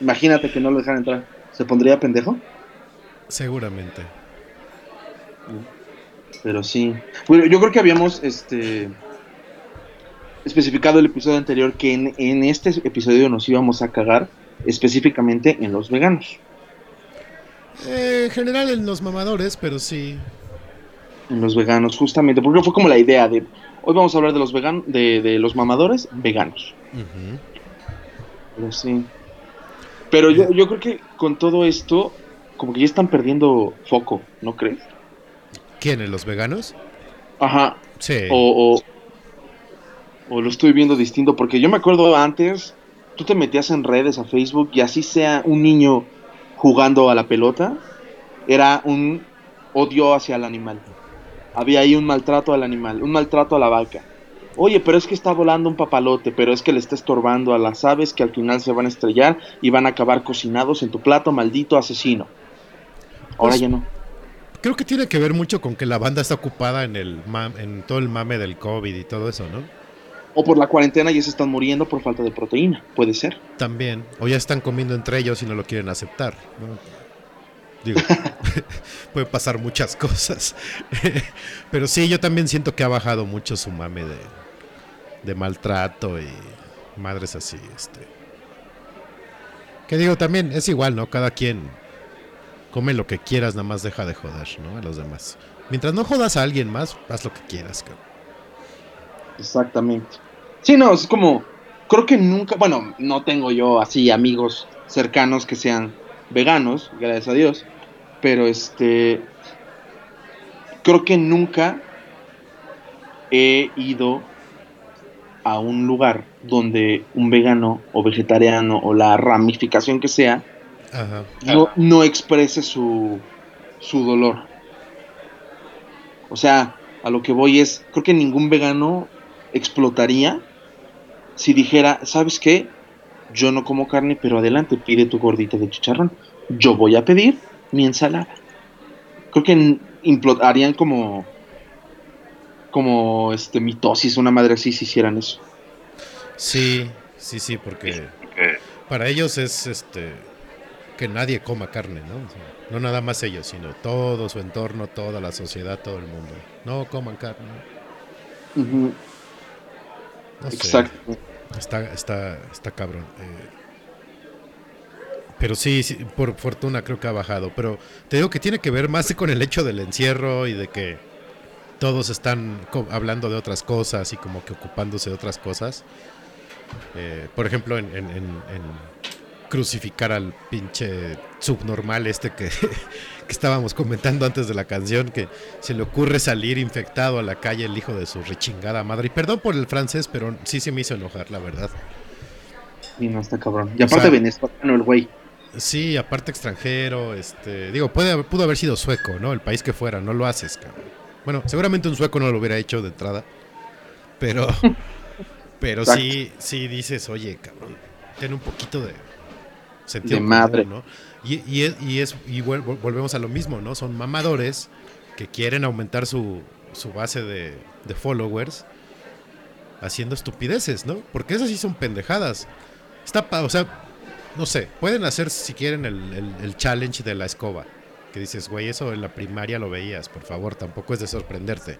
Imagínate que no lo dejan entrar. ¿Se pondría pendejo? Seguramente. Pero sí. Bueno, yo creo que habíamos este especificado el episodio anterior que en, en este episodio nos íbamos a cagar específicamente en los veganos. Eh, en general en los mamadores, pero sí. En los veganos, justamente. Porque fue como la idea de. Hoy vamos a hablar de los veganos, de, de los mamadores veganos. Pero sí. Pero yo, yo creo que con todo esto, como que ya están perdiendo foco, ¿no crees? ¿Quiénes? ¿Los veganos? Ajá. Sí. O, o, o lo estoy viendo distinto, porque yo me acuerdo antes, tú te metías en redes a Facebook y así sea un niño jugando a la pelota, era un odio hacia el animal. Había ahí un maltrato al animal, un maltrato a la vaca. Oye, pero es que está volando un papalote, pero es que le está estorbando a las aves que al final se van a estrellar y van a acabar cocinados en tu plato, maldito asesino. Ahora Pues- ya no. Creo que tiene que ver mucho con que la banda está ocupada en el en todo el mame del COVID y todo eso, ¿no? O por la cuarentena ya se están muriendo por falta de proteína, puede ser. También. O ya están comiendo entre ellos y no lo quieren aceptar. ¿no? Digo, puede pasar muchas cosas. Pero sí, yo también siento que ha bajado mucho su mame de, de maltrato y madres así. Este. Que digo, también es igual, ¿no? Cada quien come lo que quieras, nada más deja de joder, ¿no? A los demás. Mientras no jodas a alguien más, haz lo que quieras, cabrón. Exactamente. Sí, no, es como, creo que nunca, bueno, no tengo yo así amigos cercanos que sean veganos, gracias a Dios, pero este, creo que nunca he ido a un lugar donde un vegano o vegetariano o la ramificación que sea Ajá. no, no exprese su, su dolor. O sea, a lo que voy es, creo que ningún vegano explotaría si dijera, ¿sabes qué? Yo no como carne, pero adelante, pide tu gordita de chicharrón. Yo voy a pedir mi ensalada. Creo que n- implo- harían como como este mitosis, una madre así si hicieran eso. Sí, sí, sí, porque para ellos es este que nadie coma carne, ¿no? O sea, no nada más ellos, sino todo su entorno, toda la sociedad, todo el mundo. No coman carne. Ujú, No sé. Exacto. Está, está, está cabrón. eh. Pero sí, por fortuna creo que ha bajado. Pero te digo que tiene que ver más con el hecho del encierro y de que todos están hablando de otras cosas y como que ocupándose de otras cosas. Eh, por ejemplo, en- en- en crucificar al pinche subnormal este que, que estábamos comentando antes de la canción, que se le ocurre salir infectado a la calle el hijo de su rechingada madre. Y perdón por el francés, pero sí se me hizo enojar, la verdad. Y no está cabrón. Y O aparte sea- venezolano el güey. Sí, aparte extranjero, este, digo, puede, pudo haber sido sueco, ¿no? El país que fuera, no lo haces, cabrón. Bueno, seguramente un sueco no lo hubiera hecho de entrada, pero, pero sí, sí dices, oye, cabrón, ten un poquito de sentido De común, madre. ¿no? Y, y es, y, es, y volvemos a lo mismo, ¿no? Son mamadores que quieren aumentar su, su base de, de followers haciendo estupideces, ¿no? Porque esas sí son pendejadas. Está, pa- o sea, no sé, pueden hacer si quieren el, el- el challenge de la escoba. Que dices, güey, eso en la primaria lo veías, por favor, tampoco es de sorprenderte.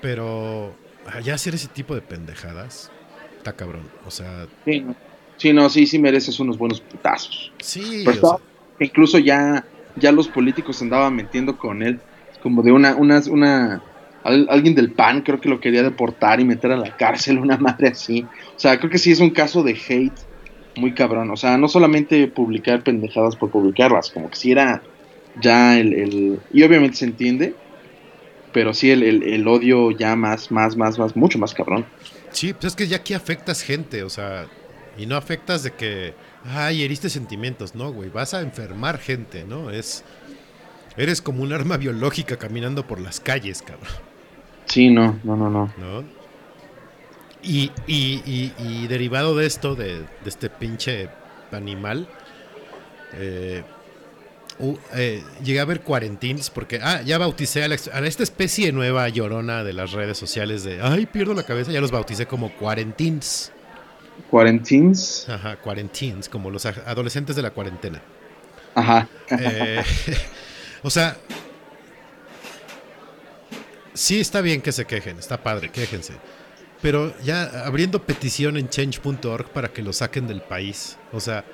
Pero ah, ya hacer ese tipo de pendejadas, está cabrón. O sea, Sí, no. Sí, no, sí, sí mereces unos buenos putazos. sí, Pero o sea, incluso ya, ya los políticos andaban metiendo con él, como de una, una, una, al- alguien del PAN creo que lo quería deportar y meter a la cárcel, una madre así. O sea, creo que sí es un caso de hate muy cabrón. O sea, no solamente publicar pendejadas por publicarlas, como que sí era ya el, el- y obviamente se entiende, pero sí el, el, el odio ya más, más, más, más, mucho más cabrón. Sí, pues es que ya aquí afectas gente, o sea, y no afectas de que, ay, heriste sentimientos, no, güey, vas a enfermar gente, ¿no? Es, eres como un arma biológica caminando por las calles, cabrón, Sí, no, no, no, no. ¿no? Y, y, y, y derivado de esto, de, de este pinche animal, eh, u- eh, llegué a ver cuarentines porque, ah, ya bauticé a, la a esta especie nueva llorona de las redes sociales de, ay, pierdo la cabeza, ya los bauticé como cuarentines. Quarantines. Ajá, cuarentines, como los adolescentes de la cuarentena. Ajá. Eh, o sea, sí está bien que se quejen, está padre, quéjense. Pero ya abriendo petición en change.org para que lo saquen del país. O sea,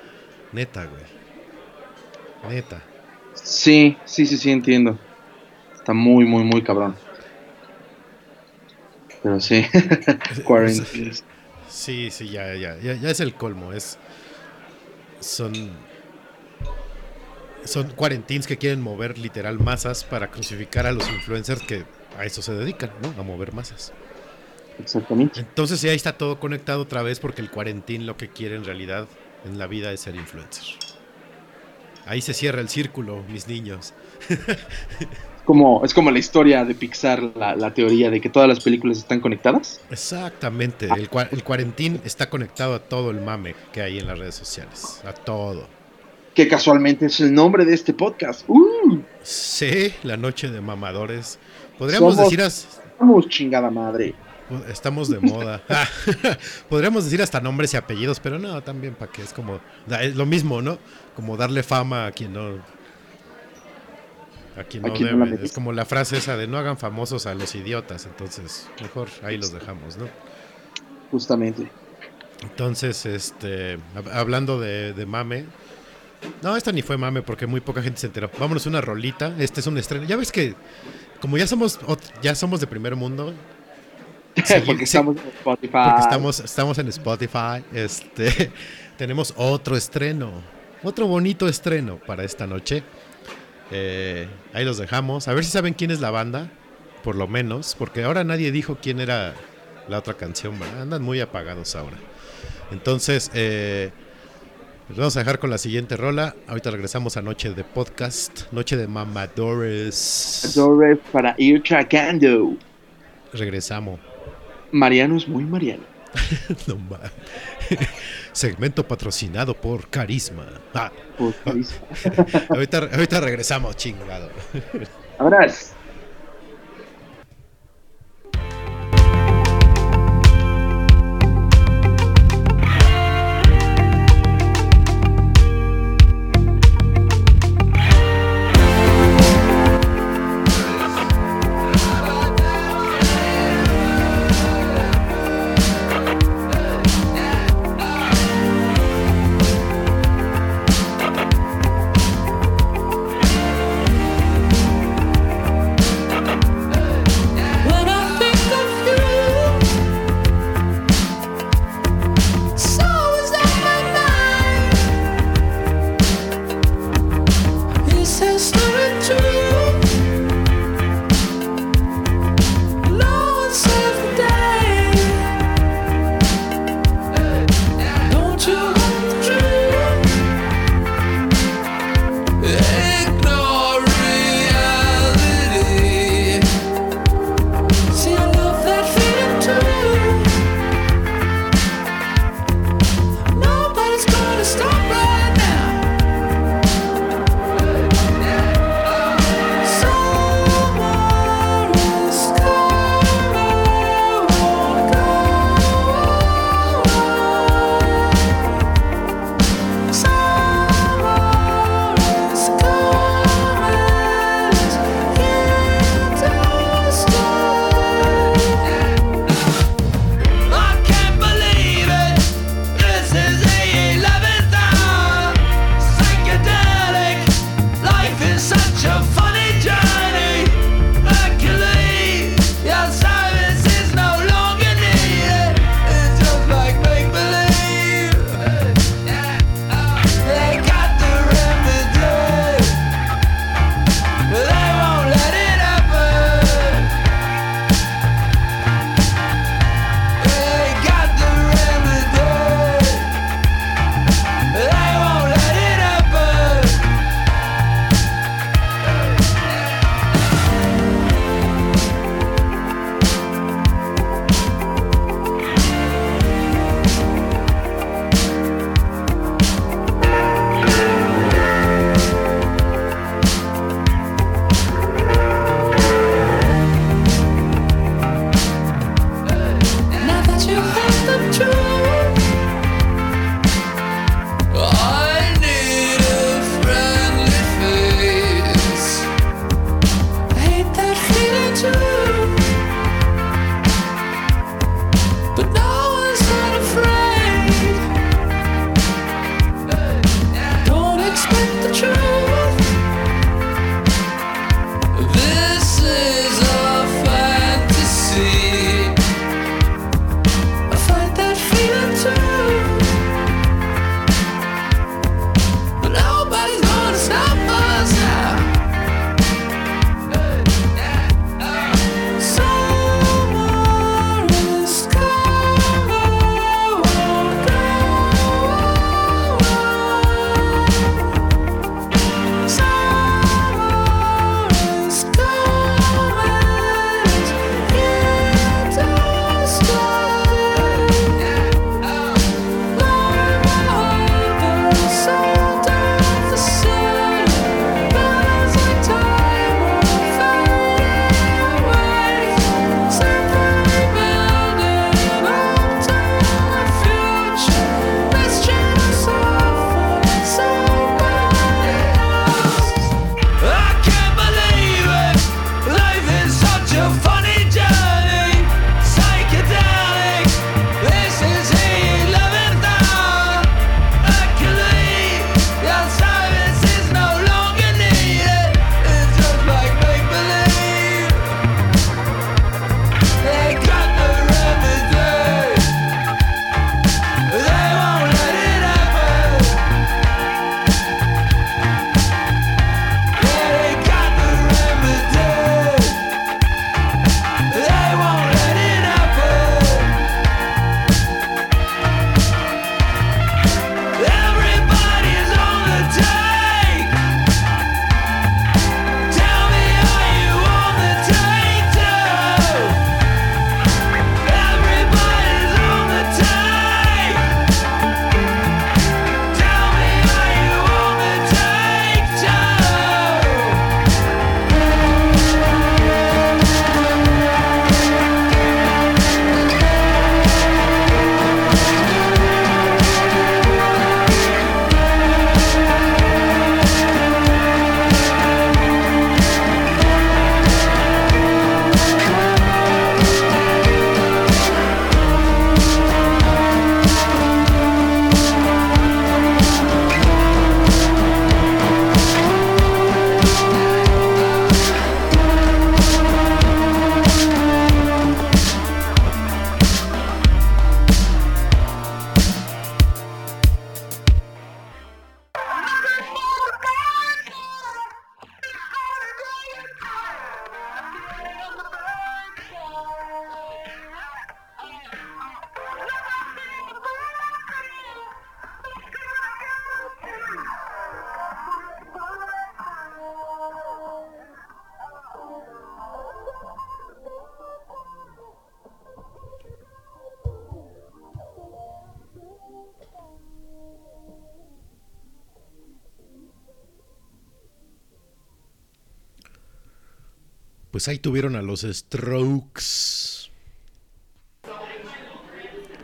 neta, güey. Neta. Sí, sí, sí, sí, entiendo. Está muy, muy, muy cabrón. Pero sí. Quarantines. Sí, sí, ya, ya, ya, ya es el colmo. Es. Son. Son cuarentines que quieren mover literal masas para crucificar a los influencers que a eso se dedican, ¿no? A mover masas. Exactamente. Entonces ya ahí está todo conectado otra vez porque el cuarentín lo que quiere en realidad en la vida es ser influencer. Ahí se cierra el círculo, mis niños. Como, es como la historia de Pixar, la, la teoría de que todas las películas están conectadas. Exactamente, el, cua- el cuarentín está conectado a todo el mame que hay en las redes sociales, a todo. Que casualmente es el nombre de este podcast. ¡Uh! Sí, la noche de mamadores. Podríamos Somos- decir, as- Vamos, chingada madre. estamos de moda. Podríamos decir hasta nombres y apellidos, pero no, también para que es como, es lo mismo, ¿no? Como darle fama a quien no, a quien A no debe. es como la frase esa de no hagan famosos a los idiotas, entonces mejor ahí los dejamos, ¿no? Justamente. Entonces, este, hab- hablando de, de mame, no, esta ni fue mame porque muy poca gente se enteró. Vámonos una rolita, este es un estreno. Ya ves que como ya somos ya somos de primer mundo, porque estamos en Spotify. porque estamos estamos en Spotify, este tenemos otro estreno, otro bonito estreno para esta noche. Eh, ahí los dejamos, a ver si saben quién es la banda, por lo menos, porque ahora nadie dijo quién era la otra canción, ¿verdad? Andan muy apagados ahora. Entonces, eh, les vamos a dejar con la siguiente rola. Ahorita regresamos a Noche de Podcast, Noche de Mamadores. Adores para ir tragando. Regresamos. Mariano es muy Mariano. No Segmento patrocinado por Carisma. Ah, Por carisma. ahorita, ahorita regresamos, chingado. Abrazo. Pues ahí tuvieron a los Strokes.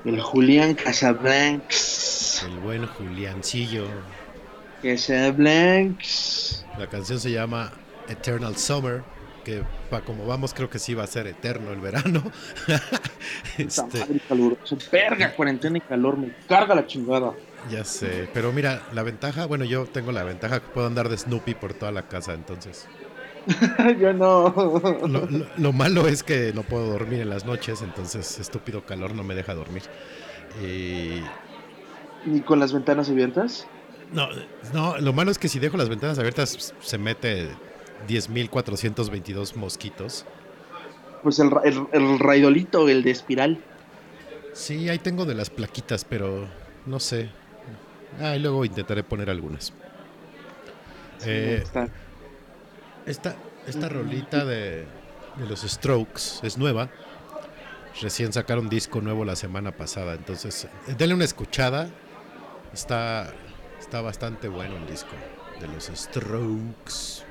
El Julián Casablancs. El buen Juliancillo. Casablancs. La canción se llama Eternal Summer, que para como vamos creo que sí va a ser eterno el verano. este... madre caluroso. Verga, cuarentena y calor, me carga la chingada. Ya sé, pero mira, la ventaja, bueno, yo tengo la ventaja que puedo andar de Snoopy por toda la casa, entonces. Yo no. Lo, malo es que no puedo dormir en las noches, entonces estúpido calor no me deja dormir. ¿Ni con las ventanas abiertas? No, no, lo malo es que si dejo las ventanas abiertas se mete 10.422 mosquitos. Pues el, el, raidolito, el de espiral. Sí, ahí tengo de las plaquitas, pero no sé. Ah, y luego intentaré poner algunas. eh, esta, esta rolita de, los Strokes es nueva. Recién sacaron disco nuevo la semana pasada. Entonces, denle una escuchada. Está, está bastante bueno el disco de los Strokes.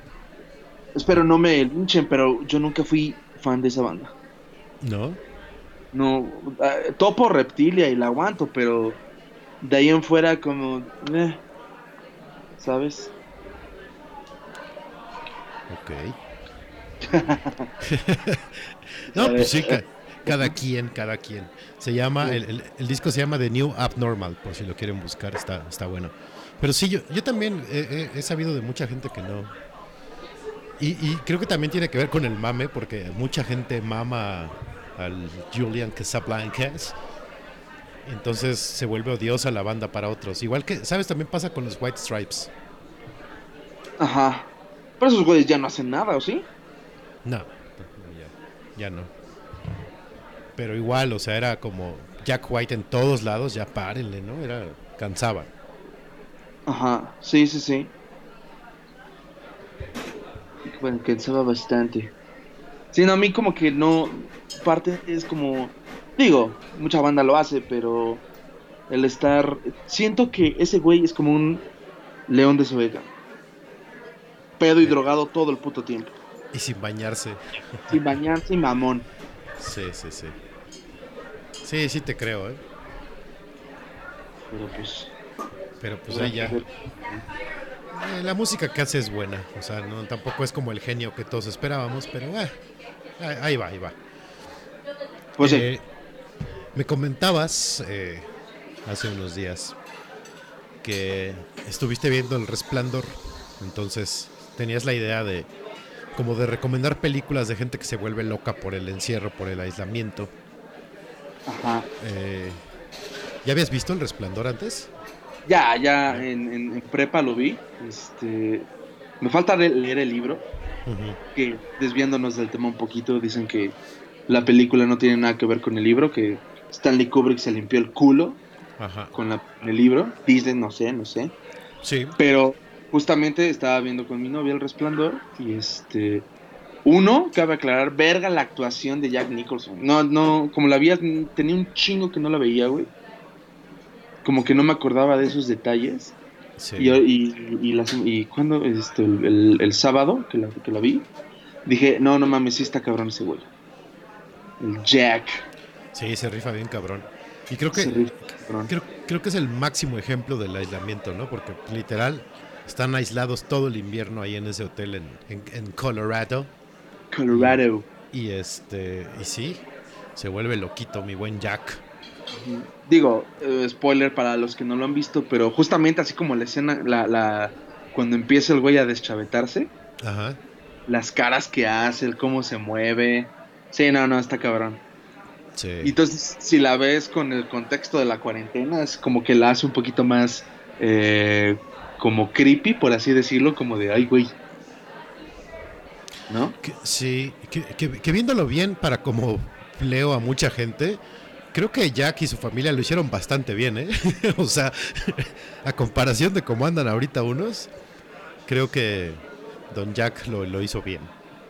Espero no me linchen, pero yo nunca fui fan de esa banda. ¿No? No, uh, topo Reptilia y la aguanto, pero de ahí en fuera como... Eh, ¿Sabes? Ok. no, pues sí, cada quien, cada quien. Se llama, el, disco se llama The New Abnormal, por si lo quieren buscar, está, está bueno. Pero sí, yo, yo también he, sabido de mucha gente que no. Y, creo que también tiene que ver con el mame, porque mucha gente mama al Julian Casablancas. Entonces se vuelve odiosa la banda para otros. Igual que, ¿sabes? También pasa con los White Stripes. Ajá. Pero esos güeyes ya no hacen nada, ¿o sí? No, ya, ya no. Pero igual, o sea, era como Jack White en todos lados, ya párenle, ¿no? Era, cansaba. Ajá, sí, sí, sí. Bueno, cansaba bastante. Sí, no, a mí como que no. Parte es como. Digo, mucha banda lo hace, pero. El estar. Siento que ese güey es como un león de su Pedo y drogado todo el puto tiempo. Y sin bañarse. Sin bañarse y mamón. Sí, sí, sí. Sí, sí te creo, ¿eh? Pero pues. Pero pues ahí ya. Eh, la música que hace es buena. O sea, no, tampoco es como el genio que todos esperábamos, pero eh, ahí va, ahí va. Pues sí. Eh, me comentabas eh, hace unos días que estuviste viendo El Resplandor. Entonces tenías la idea de como de recomendar películas de gente que se vuelve loca por el encierro, por el aislamiento. Ajá. Eh, ¿Ya habías visto El Resplandor antes? Ya, ya en, en- en prepa lo vi. Este, me falta leer el libro. Ujú. Que desviándonos del tema un poquito, dicen que la película no tiene nada que ver con el libro. Que Stanley Kubrick se limpió el culo Ajá. con la- el libro. Dicen, no sé, no sé. Sí. Pero justamente estaba viendo con mi novia El Resplandor. Y este. Uno, cabe aclarar, verga la actuación de Jack Nicholson. No, no, como la vi, tenía un chingo que no la veía, güey. Como que no me acordaba de esos detalles. sí. Y, y, y, las- y cuando, este, el, el- el sábado que la, que la vi, dije, no, no mames, sí está cabrón ese güey. El Jack. Sí, se rifa bien cabrón. Y creo que cabrón. creo, creo que es el máximo ejemplo del aislamiento, ¿no? Porque literal están aislados todo el invierno ahí en ese hotel en, en, en Colorado. Colorado. Y este, y sí, se vuelve loquito mi buen Jack. Digo, eh, spoiler para los que no lo han visto, pero justamente así como la escena, la, la, cuando empieza el güey a deschavetarse, Ajá. las caras que hace, el cómo se mueve. Sí, no, no, está cabrón. Sí. Y entonces, si la ves con el contexto de la cuarentena, es como que la hace un poquito más eh, como creepy, por así decirlo, como de, ay, güey. ¿No? Que- sí, que, que- que viéndolo bien para como leo a mucha gente, creo que Jack y su familia lo hicieron bastante bien, ¿eh? o sea, a comparación de cómo andan ahorita unos, creo que Don Jack lo, lo hizo bien.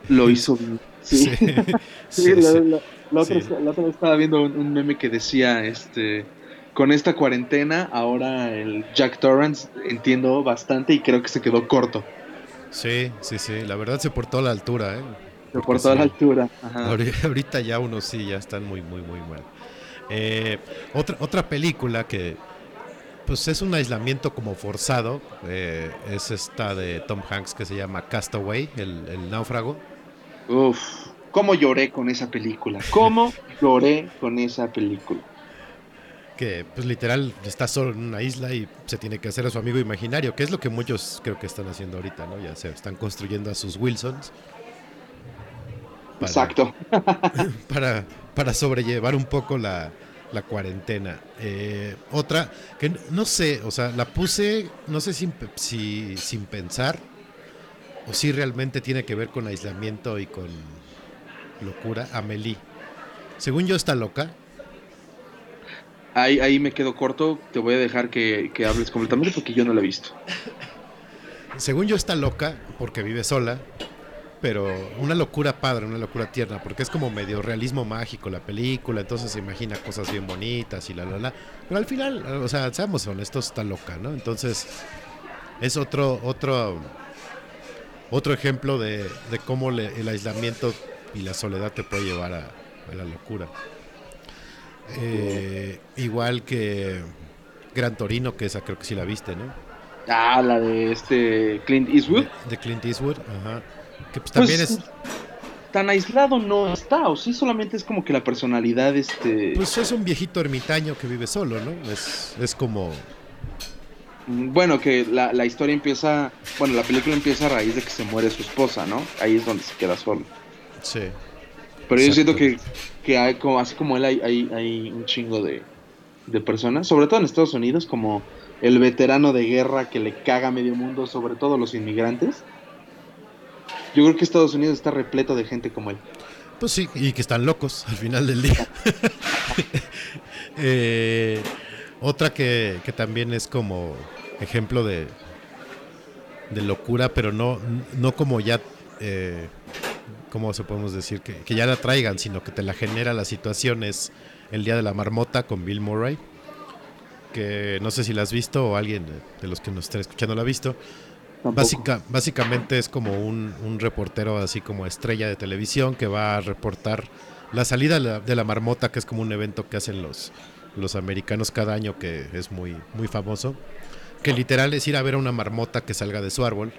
Lo hizo bien. Sí. Sí, Sí, sí, la, sí. la- la otra, Sí. la otra vez estaba viendo un, un meme que decía, este, con esta cuarentena, ahora el Jack Torrance entiendo bastante y creo que se quedó corto. Sí, sí, sí, la verdad se portó a la altura, ¿eh? Por Porque toda la sí. altura. Ajá. Ahorita ya unos sí, ya están muy, muy, muy mal. Eh, otra, otra película que pues es un aislamiento como forzado, eh, es esta de Tom Hanks que se llama Castaway, el, el náufrago. Uf, cómo lloré con esa película. Cómo lloré con esa película. Que pues literal está solo en una isla y se tiene que hacer a su amigo imaginario, que es lo que muchos creo que están haciendo ahorita, ¿no? Ya se están construyendo a sus Wilsons. para- Exacto. Para, para sobrellevar un poco la, la cuarentena. Eh, otra, que no sé, o sea, la puse, no sé pe- si, sin pensar, o si realmente tiene que ver con aislamiento y con locura, Amelie. Según yo está loca, Ahí, ahí me quedo corto. Te voy a dejar que, que hables completamente porque yo no la he visto. Según yo está loca porque vive sola, pero una locura padre, una locura tierna, porque es como medio realismo mágico la película, entonces se imagina cosas bien bonitas y la la la. Pero al final, o sea, seamos honestos, está loca, ¿no? Entonces es otro otro otro ejemplo de, de cómo le- el aislamiento y la soledad te puede llevar a, a la locura. Eh, igual que Gran Torino, que esa creo que sí la viste, ¿no? Ah, la de este Clint Eastwood. De, de Clint Eastwood, ajá. Que pues Pues, también es, Tan aislado no está, o sí, solamente es como que la personalidad, este. pues es un viejito ermitaño que vive solo, ¿no? Es, es como, Bueno, que la, la historia empieza. Bueno, la película empieza a raíz de que se muere su esposa, ¿no? Ahí es donde se queda solo. sí, Pero yo Exacto. siento que, que así como él, hay, un chingo de, personas, sobre todo en Estados Unidos, como el veterano de guerra que le caga a medio mundo, sobre todo los inmigrantes. Yo creo que Estados Unidos está repleto de gente como él. Pues sí, y que están locos al final del día. Eh, otra que, también es como ejemplo de, de locura, pero no, no como ya, eh, ¿cómo se podemos decir? Que, que, ya la traigan, sino que te la genera la situación. Es El Día de la Marmota con Bill Murray, que no sé si la has visto o alguien de los que nos estén escuchando la ha visto. Básica, básicamente es como un, un, reportero así como estrella de televisión que va a reportar la salida de la, de la, marmota, que es como un evento que hacen los, los americanos cada año que es muy, muy famoso. Que literal es ir a ver a una marmota que salga de su árbol.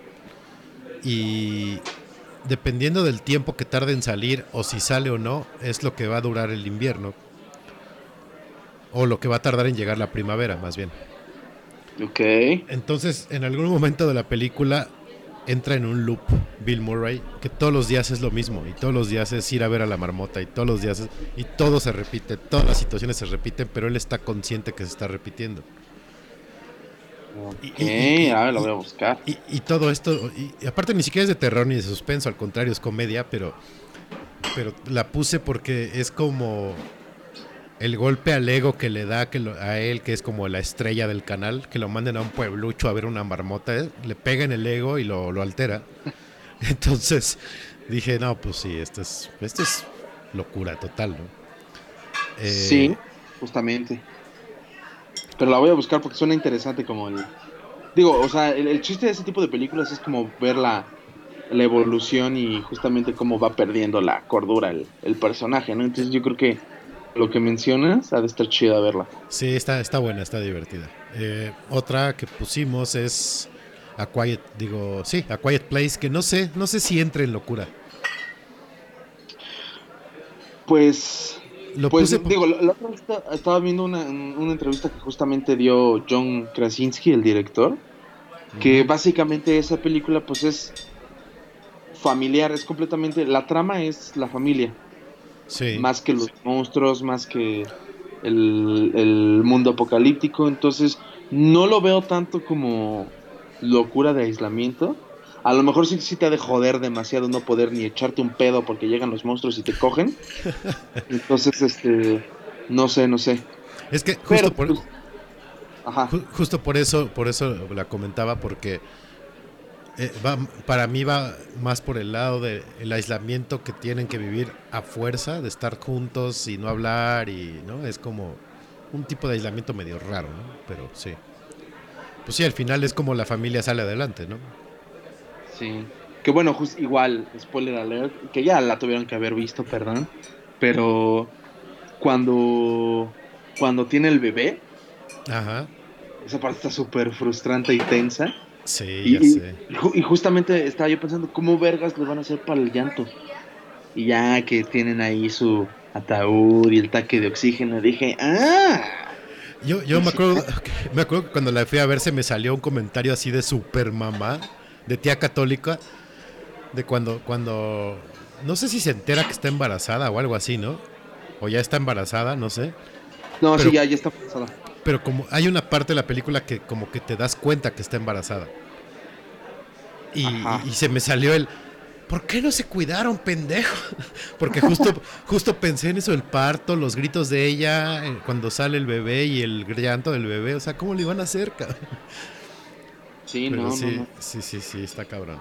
Y dependiendo del tiempo que tarde en salir o si sale o no, es lo que va a durar el invierno. O lo que va a tardar en llegar la primavera, más bien. Ok. Entonces, en algún momento de la película entra en un loop Bill Murray, que todos los días es lo mismo, y todos los días es ir a ver a la marmota, y todos los días es, y todo se repite, todas las situaciones se repiten, pero él está consciente que se está repitiendo. Y, y, y, a ver, lo voy a buscar. Y, todo esto, y, aparte ni siquiera es de terror ni de suspenso, al contrario, es comedia, pero, pero la puse porque es como el golpe al ego que le da que lo, a él, que es como la estrella del canal, que lo manden a un pueblucho a ver una marmota, ¿eh? le pega en el ego y lo, lo, altera. Entonces dije, no, pues sí, esto es, esto es locura total, ¿no? Eh, sí, justamente. Pero la voy a buscar porque suena interesante como el... Digo, o sea, el, el chiste de ese tipo de películas es como ver la, la evolución y justamente cómo va perdiendo la cordura el, el personaje, ¿no? Entonces yo creo que lo que mencionas, ha de estar chida verla. Sí, está, está buena, está divertida. Eh, otra que pusimos es A Quiet, digo, sí, A Quiet Place, que no sé, no sé si entre en locura. Pues, lo pues puse digo, la, otra vez estaba viendo una, una, entrevista que justamente dio John Krasinski, el director, que uh -huh. básicamente esa película pues es familiar, es completamente, la trama es la familia. Sí. más que los monstruos, más que el, el, mundo apocalíptico. Entonces, no lo veo tanto como locura de aislamiento. A lo mejor sí, sí te ha de joder demasiado no poder ni echarte un pedo porque llegan los monstruos y te cogen. Entonces, este, no sé, no sé. Es que justo Pero, por, pues, ajá. ju- justo por eso, por eso la comentaba porque eh, va, para mí va más por el lado del el aislamiento que tienen que vivir a fuerza de estar juntos y no hablar y no es como un tipo de aislamiento medio raro, ¿no? Pero sí. Pues sí, al final es como la familia sale adelante, ¿no? Sí. Que bueno, just, igual, spoiler alert, que ya la tuvieron que haber visto, perdón. Pero cuando cuando tiene el bebé, Ajá. esa parte está súper frustrante y tensa. Sí, Y, ya sé. y ju- y justamente estaba yo pensando, ¿cómo vergas le van a hacer para el llanto? Y ya que tienen ahí su ataúd y el taque de oxígeno, dije, ¡ah! Yo, yo me acuerdo, me acuerdo que cuando la fui a ver se me salió un comentario así de super mamá, de tía católica, de cuando, cuando, no sé si se entera que está embarazada o algo así, ¿no? O ya está embarazada, no sé. No, Pero- sí, ya, ya está pasada. Pero como hay una parte de la película que como que te das cuenta que está embarazada. Y se me salió el, ¿por qué no se cuidaron, pendejo? Porque justo, justo pensé en eso, el parto, los gritos de ella, eh, cuando sale el bebé y el llanto del bebé, o sea, ¿cómo le iban a hacer? cabrón? Sí, no, sí, no, no. sí, sí, sí, está cabrón.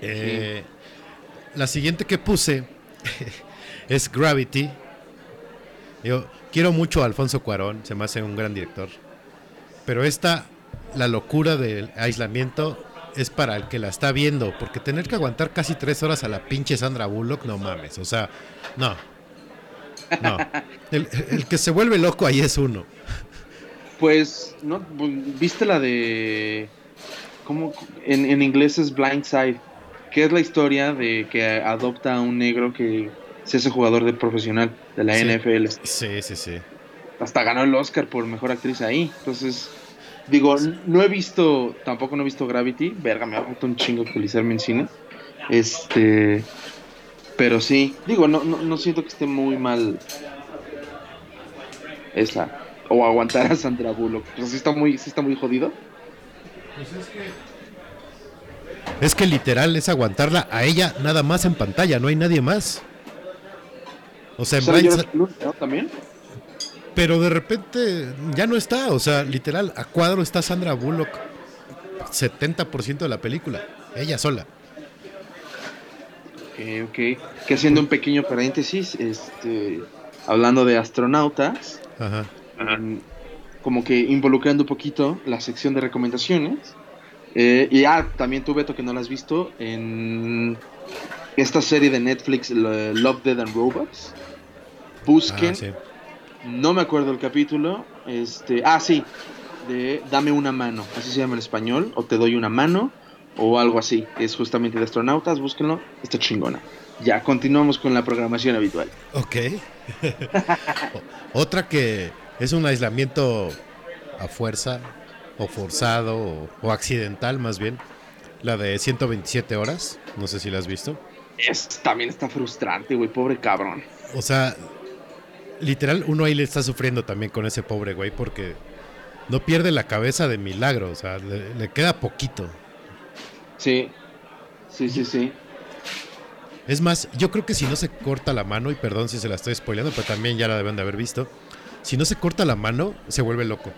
Eh, La siguiente que puse es Gravity. Yo quiero mucho a Alfonso Cuarón, se me hace un gran director. Pero esta, la locura del aislamiento, es para el que la está viendo, porque tener que aguantar casi tres horas a la pinche Sandra Bullock, no mames, o sea, no. No. El, el que se vuelve loco ahí es uno. Pues, ¿no? ¿Viste la de... ¿Cómo? En, en inglés es Blindside, que es la historia de que adopta a un negro que se hace jugador de profesional de la Sí. NFL. Sí, sí, sí. Hasta ganó el Oscar por mejor actriz ahí. Entonces, digo, no he visto, tampoco no he visto Gravity. Verga, me ha un chingo actualizarme en cine. Este, pero sí, digo, no, no, no siento que esté muy mal esa. o aguantar a Sandra Bullock. Sí está muy, sí está muy jodido. Pues es que. Es que literal es aguantarla a ella nada más en pantalla, no hay nadie más. O sea, en ¿Sale Blind George Clooney, ¿no? También. Pero de repente ya no está, o sea, literal, a cuadro está Sandra Bullock 70% de la película, ella sola. Ok, ok. Que haciendo un pequeño paréntesis, este, hablando de astronautas, Ajá. mm, como que involucrando un poquito la sección de recomendaciones. Eh, y ah, también tú, Beto, que no la has visto, en esta serie de Netflix, lo- Love, Dead and Robots. Busquen, Ah, sí. no me acuerdo el capítulo, este, ah, sí, de Dame una mano, así se llama en español, o Te doy una mano, o algo así. Es justamente de astronautas, búsquenlo, está chingona. Ya, continuamos con la programación habitual. Ok. Otra que es un aislamiento a fuerza, o forzado, o, o accidental más bien. La de 127 horas, no sé si la has visto. Es, también está frustrante, güey, pobre cabrón. O sea, literal, uno ahí le está sufriendo también con ese pobre güey porque no pierde la cabeza de milagro, o sea, le, le queda poquito. Sí, sí, sí, sí. Es más, yo creo que si no se corta la mano, y perdón si se la estoy spoileando, pero también ya la deben de haber visto, si no se corta la mano, se vuelve loco.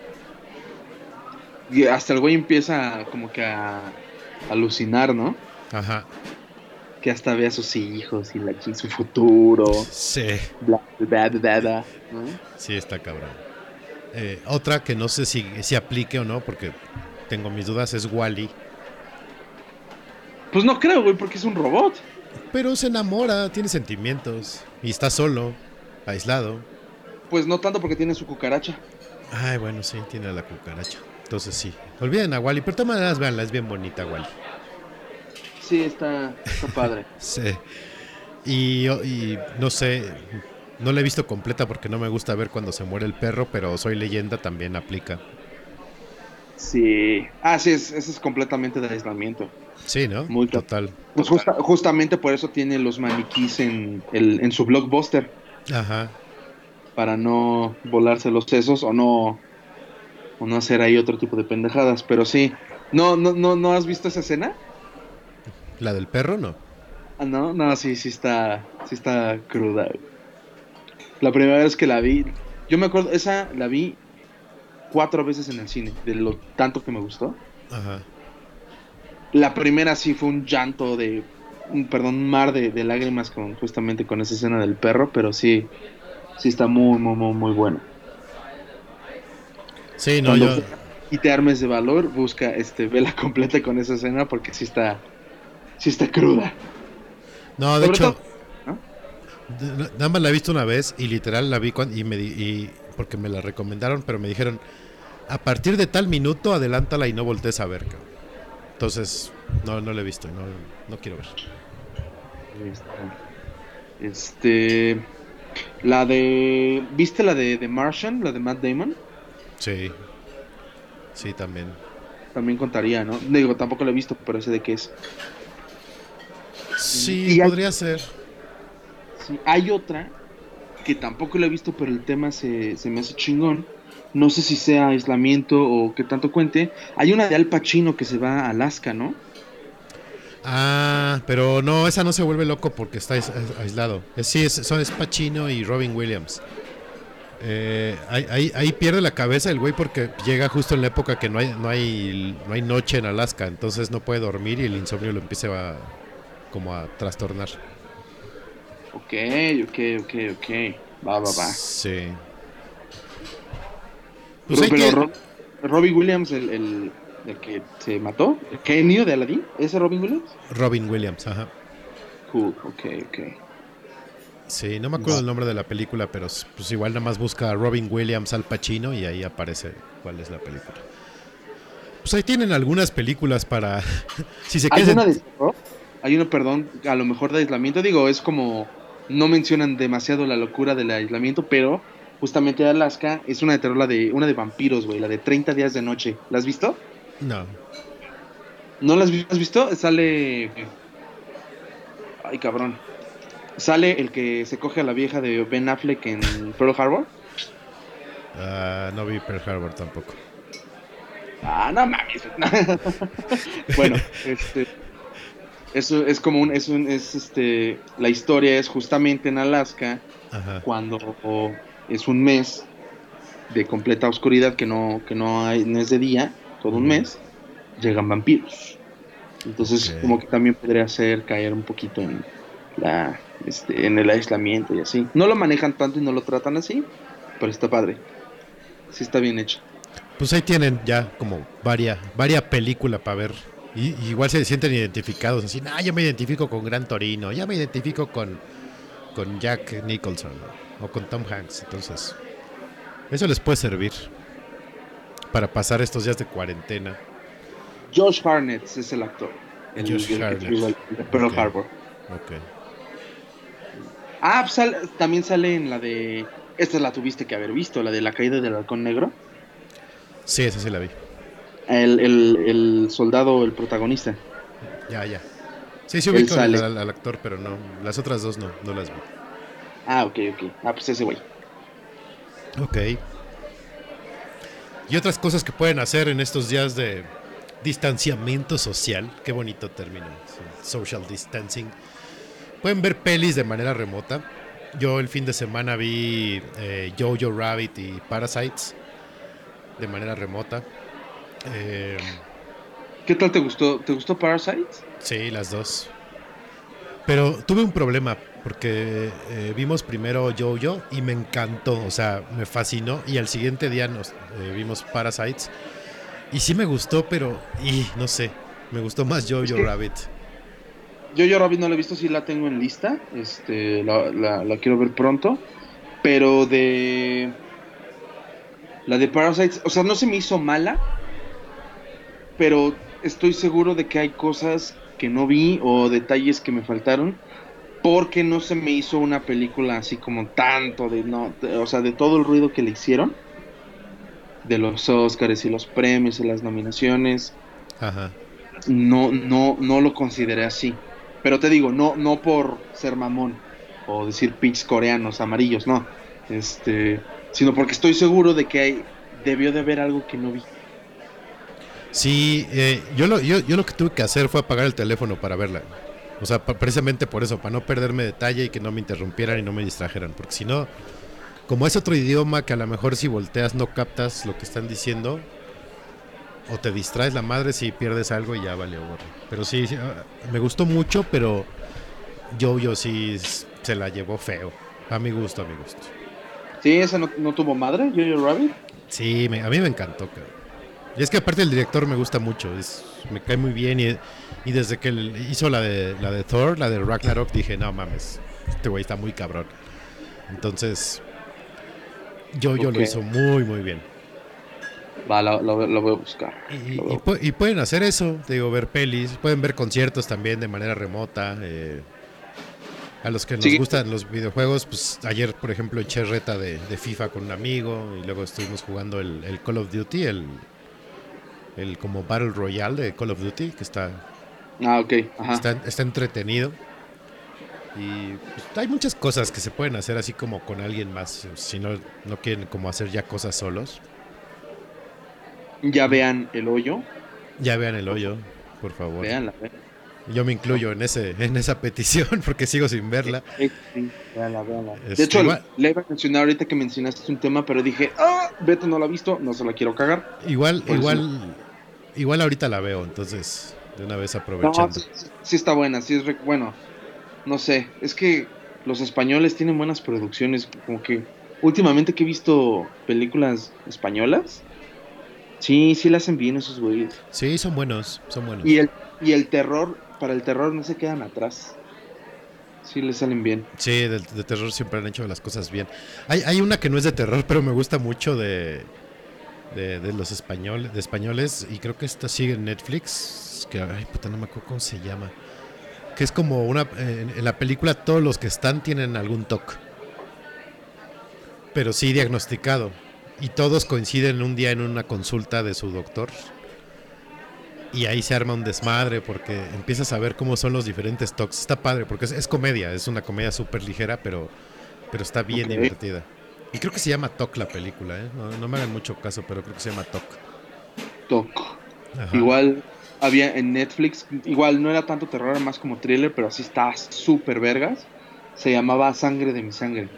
Y hasta el güey empieza como que a alucinar, ¿no? Ajá. Que hasta ve a sus hijos y la, su futuro. Sí, Bla, bla, bla, bla, ¿no? sí está cabrón. Eh, otra que no sé si, si aplique o no, porque tengo mis dudas, es Wally. Pues no creo, güey, porque es un robot. Pero se enamora, tiene sentimientos, y está solo, aislado. Pues no tanto porque tiene su cucaracha. Ay, bueno, sí, tiene la cucaracha. Entonces sí. Olviden a Wally, pero de todas maneras, veanla, es bien bonita Wally. Sí, está, está padre. Sí. Y, y no sé, no la he visto completa porque no me gusta ver cuando se muere el perro, pero Soy leyenda también aplica. Sí. Ah, sí, es, ese es completamente de aislamiento. Sí, ¿no? Muy total. Pues justa- justamente por eso tiene los maniquís en, el, en su blockbuster. Ajá. Para no volarse los sesos o no, o no hacer ahí otro tipo de pendejadas. Pero sí. No, no, no, ¿no has visto esa escena? La del perro, no. Ah, no, no, sí, sí está, sí está cruda. La primera vez que la vi, yo me acuerdo, esa la vi cuatro veces en el cine, de lo tanto que me gustó. Ajá. La primera sí fue un llanto de, un, perdón, un mar de, de lágrimas con justamente con esa escena del perro, pero sí, sí está muy, muy, muy, muy bueno. Sí, no, Cuando yo. y te armes de valor, busca, este, vela completa con esa escena porque sí está, sí está cruda. No, de Sobre hecho. todo- ¿no? Nada más la he visto una vez y literal la vi cuando, y me di- y porque me la recomendaron, pero me dijeron a partir de tal minuto adelántala y no voltees a ver. cabrón". Entonces, no, no la he visto, no, no quiero ver. Este. La de. ¿Viste la de The Martian? La de Matt Damon. Sí. Sí, también. También contaría, ¿no? Digo, tampoco la he visto, pero sé de qué es. Sí, Y hay- podría ser. Sí, hay otra que tampoco la he visto, pero el tema se, se me hace chingón. No sé si sea aislamiento o qué tanto cuente. Hay una de Al Pacino que se va a Alaska, ¿no? Ah, pero no, esa no se vuelve loco porque está ais- aislado. Es, sí, es, son es Pacino y Robin Williams. Eh, ahí, ahí- ahí pierde la cabeza el güey porque llega justo en la época que no hay, no hay, no hay noche en Alaska, entonces no puede dormir y el insomnio lo empieza a, como a trastornar. Ok, ok, ok, ok. Va, va, va. Sí. Pues Pero, pero que- Ro- Robbie Williams, el, el, el que se mató, el genio de Aladdin, ¿ese Robin Williams? Robin Williams, ajá. Cool, ok, ok. Sí, no me acuerdo el nombre de la película, pero pues igual nada más busca a Robin Williams al Pacino y ahí aparece cuál es la película. Pues ahí tienen algunas películas para... si se Hay quieren... una de terror, hay una, perdón, a lo mejor de aislamiento, digo, es como, no mencionan demasiado la locura del aislamiento, pero justamente Alaska es una de terror, la de, una de vampiros, güey, la de 30 días de noche. ¿La has visto? No. ¿No la has vi- has visto? Sale... Ay, cabrón. Sale el que se coge a la vieja de Ben Affleck en Pearl Harbor. Ah, no vi Pearl Harbor tampoco. Ah, no mames. bueno, este. Eso es como un, es un, es este, la historia es justamente en Alaska, Ajá. cuando es un mes de completa oscuridad que no, que no hay, no es de día, todo un mes, llegan vampiros. Entonces, como que también podría hacer caer un poquito en la, este, en el aislamiento y así. No lo manejan tanto y no lo tratan así, pero está padre. Sí está bien hecho. Pues ahí tienen ya como varia, varia película para ver. Y, y igual se sienten identificados, así, ah, yo me identifico con Gran Torino, ya me identifico con, con Jack Nicholson o con Tom Hanks. Entonces, eso les puede servir para pasar estos días de cuarentena. Josh Harnett es el actor. El, Josh el de Pearl. Harbor. Ok. Ah, también sale en la de. Esta la tuviste que haber visto, la de la caída del halcón negro. Sí, esa sí la vi. El, el, el soldado, el protagonista. Ya, ya. Sí, sí ubico al, al- al actor, pero no. Las otras dos no, no las vi. Ah, ok, ok. Ah, pues ese güey. Ok. Y otras cosas que pueden hacer en estos días de distanciamiento social. Qué bonito término. Social distancing. Pueden ver pelis de manera remota. Yo el fin de semana vi eh, Jojo Rabbit y Parasites de manera remota. Eh, ¿Qué tal te gustó? ¿Te gustó Parasites? Sí, las dos. Pero tuve un problema porque eh, vimos primero Jojo y me encantó, o sea, me fascinó y al siguiente día nos eh, vimos Parasites y sí me gustó, pero y no sé, me gustó más Jojo Es que- Rabbit. Yo Rabbit no la he visto, sí la tengo en lista. Este, la, la, la quiero ver pronto. Pero de. La de Parasites, o sea, no se me hizo mala. Pero estoy seguro de que hay cosas que no vi o detalles que me faltaron. Porque no se me hizo una película así como tanto de no. de- o sea, de todo el ruido que le hicieron. De los Oscars y los premios y las nominaciones Ajá. no, no, no lo consideré así. Pero te digo, no, no por ser mamón o decir pinches coreanos amarillos, no. Este, sino porque estoy seguro de que hay, debió de haber algo que no vi. Sí, eh, yo, lo, yo, yo lo que tuve que hacer fue apagar el teléfono para verla. O sea, precisamente por eso, para no perderme detalle y que no me interrumpieran y no me distrajeran. Porque si no, como es otro idioma que a lo mejor si volteas no captas lo que están diciendo, o te distraes la madre si pierdes algo y ya vale gorro. Pero sí, ah, me gustó mucho, pero yo, yo sí se la llevó feo. A mi gusto, a mi gusto. Sí, esa no, no tuvo madre, Jojo Rabbit. Sí, me- a mí me encantó. cabrón. Y es que aparte el director me gusta mucho, es, me cae muy bien y, y desde que hizo la de, la de Thor, la de Ragnarok, dije, no mames, este güey está muy cabrón. Entonces, yo, yo lo hizo muy, muy bien. Va, lo, lo- lo voy a buscar. Y, Lo y veo. pu- y pueden hacer eso, te digo, ver pelis, pueden ver conciertos también de manera remota. eh, a los que nos Sí. gustan los videojuegos, pues ayer, por ejemplo, eché reta de, de FIFA con un amigo y luego estuvimos jugando el, el Call of Duty, el, el como Battle Royale de Call of Duty, que está, Ah, ok, ajá. está, está entretenido. Y pues, hay muchas cosas que se pueden hacer así como con alguien más, si no, no quieren como hacer ya cosas solos. Ya vean el hoyo. Ya vean el hoyo, por favor. Veanla, vean. Yo me incluyo en ese en esa petición porque sigo sin verla. Sí, sí, véanla, véanla. Este, De hecho, igual- le iba a mencionar ahorita que mencionaste un tema, pero dije, ah, Beto no la ha visto, no se la quiero cagar. Igual, igual, igual ahorita la veo, entonces de una vez No, aprovechando. sí, sí- sí está buena, sí es re- bueno. No sé, es que los españoles tienen buenas producciones, como que últimamente que he visto películas españolas, sí, sí la hacen bien esos güeyes. Sí, son buenos, son buenos. Y el y el terror, para el terror no se quedan atrás. Sí le salen bien. Sí, de, de terror siempre han hecho las cosas bien. Hay, hay una que no es de terror, pero me gusta mucho de, de, de los españoles, de españoles, y creo que esta sigue en Netflix, que ay puta no me acuerdo cómo se llama. Que es como una en, en la película todos los que están tienen algún TOC. Pero sí diagnosticado. Y todos coinciden un día en una consulta de su doctor. Y ahí se arma un desmadre porque empiezas a ver cómo son los diferentes TOCs. Está padre porque es, es comedia, es una comedia súper ligera, pero, pero está bien divertida. Y creo que se llama Tok la película, ¿eh? No, no me hagan mucho caso, pero creo que se llama Tok. Ajá. Igual había en Netflix, igual no era tanto terror, era más como thriller, pero así está súper vergas. Se llamaba Sangre de mi sangre.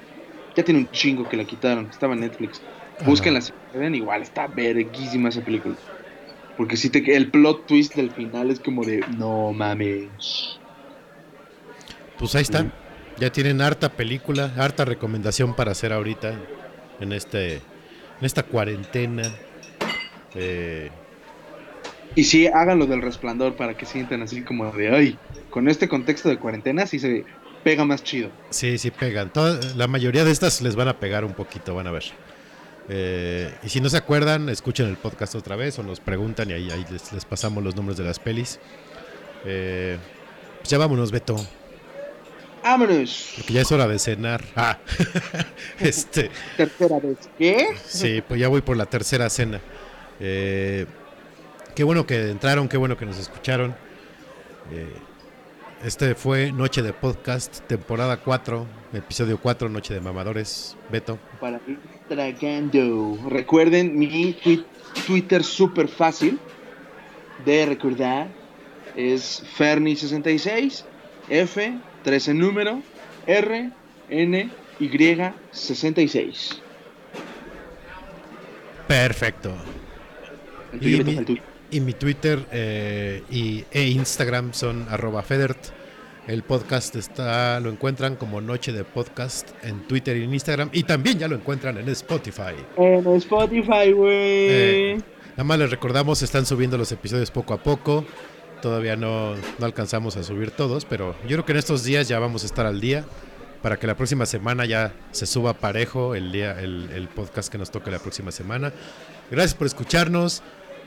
Ya tiene un chingo que la quitaron, estaba en Netflix. Búsquenla si pueden, igual está verguísima esa película. Porque si te el plot twist del final es como de no mames. Pues ahí está. Ya tienen harta película, harta recomendación para hacer ahorita en este en esta cuarentena. Eh, Y sí, háganlo del resplandor para que sientan así como de ay, con este contexto de cuarentena sí se pega más chido. sí, sí pegan. Toda- la mayoría de estas les van a pegar un poquito, van a ver. Eh, y si no se acuerdan, escuchen el podcast otra vez o nos preguntan y ahí, ahí les, les pasamos los nombres de las pelis. Eh, pues ya vámonos, Beto, ¡Vámonos! porque ya es hora de cenar. Ah, este. Tercera vez. ¿Qué? Sí, pues ya voy por la tercera cena. Eh, qué bueno que entraron, qué bueno que nos escucharon. Eh, este fue Noche de Podcast, temporada 4, episodio 4, Noche de Mamadores. Beto. Para ir tragando. Recuerden mi twi- Twitter súper fácil de recordar. Es Ferni66, F, 13 número, R, N, Y, 66. Perfecto. Y mi, y mi Twitter eh, y, e Instagram son arroba Federt. El podcast está, lo encuentran como Noche de Podcast en Twitter y en Instagram. Y también ya lo encuentran en Spotify. En Spotify, güey. Eh, Nada más les recordamos, están subiendo los episodios poco a poco. Todavía no, no alcanzamos a subir todos, pero yo creo que en estos días ya vamos a estar al día para que la próxima semana ya se suba parejo el, día, el, el podcast que nos toque la próxima semana. Gracias por escucharnos.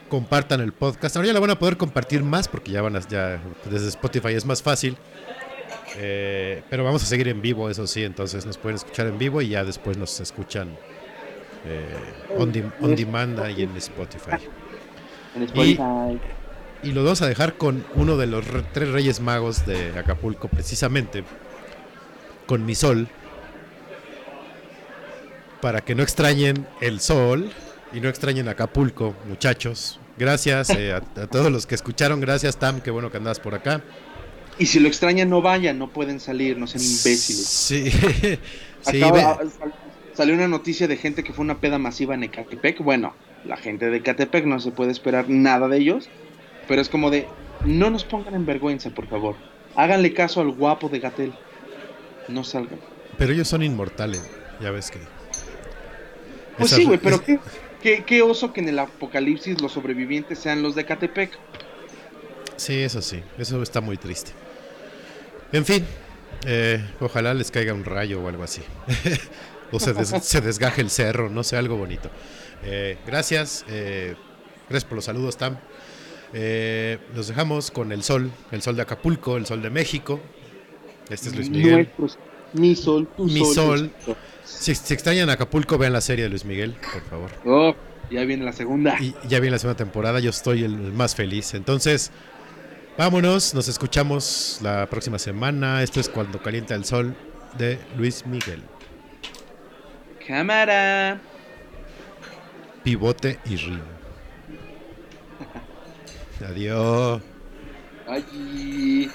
Compartan el podcast. Ahora ya lo van a poder compartir más porque ya van a, ya desde Spotify es más fácil. Eh, pero vamos a seguir en vivo, eso sí. Entonces nos pueden escuchar en vivo y ya después nos escuchan eh, on, de- on demand ahí en Spotify. En Spotify. Y lo vamos a dejar con uno de los re- tres reyes magos de Acapulco, precisamente, con mi sol, para que no extrañen el sol y no extrañen Acapulco, muchachos. Gracias eh, a, a todos los que escucharon, gracias Tam, qué bueno que andas por acá. Y si lo extrañan, no vayan, no pueden salir, no sean imbéciles. Sí, sí, Acaba- sal- salió una noticia de gente que fue una peda masiva en Ecatepec. Bueno, la gente de Ecatepec no se puede esperar nada de ellos, pero es como de, no nos pongan en vergüenza, por favor. Háganle caso al guapo de Gatel. No salgan. pero ellos son inmortales, ya ves que... Pues sí, güey, pero ¿qué, qué, qué oso que en el apocalipsis los sobrevivientes sean los de Ecatepec. Sí, eso sí, eso está muy triste. En fin, eh, ojalá les caiga un rayo o algo así. o se, des- se desgaje el cerro, no sé, algo bonito. Eh, gracias, eh, gracias por los saludos, Tam. Eh, los dejamos con el sol, el sol de Acapulco, el sol de México. Este es Luis Miguel. Nuestros, mi sol, tu Mi sol. sol. Si, si extrañan Acapulco, vean la serie de Luis Miguel, por favor. Oh, ya viene la segunda. Y ya viene la segunda temporada, yo estoy el más feliz. Entonces, vámonos, nos escuchamos la próxima semana. Esto es Cuando Calienta el Sol de Luis Miguel. Cámara. Pivote y rim. Adiós. Ay.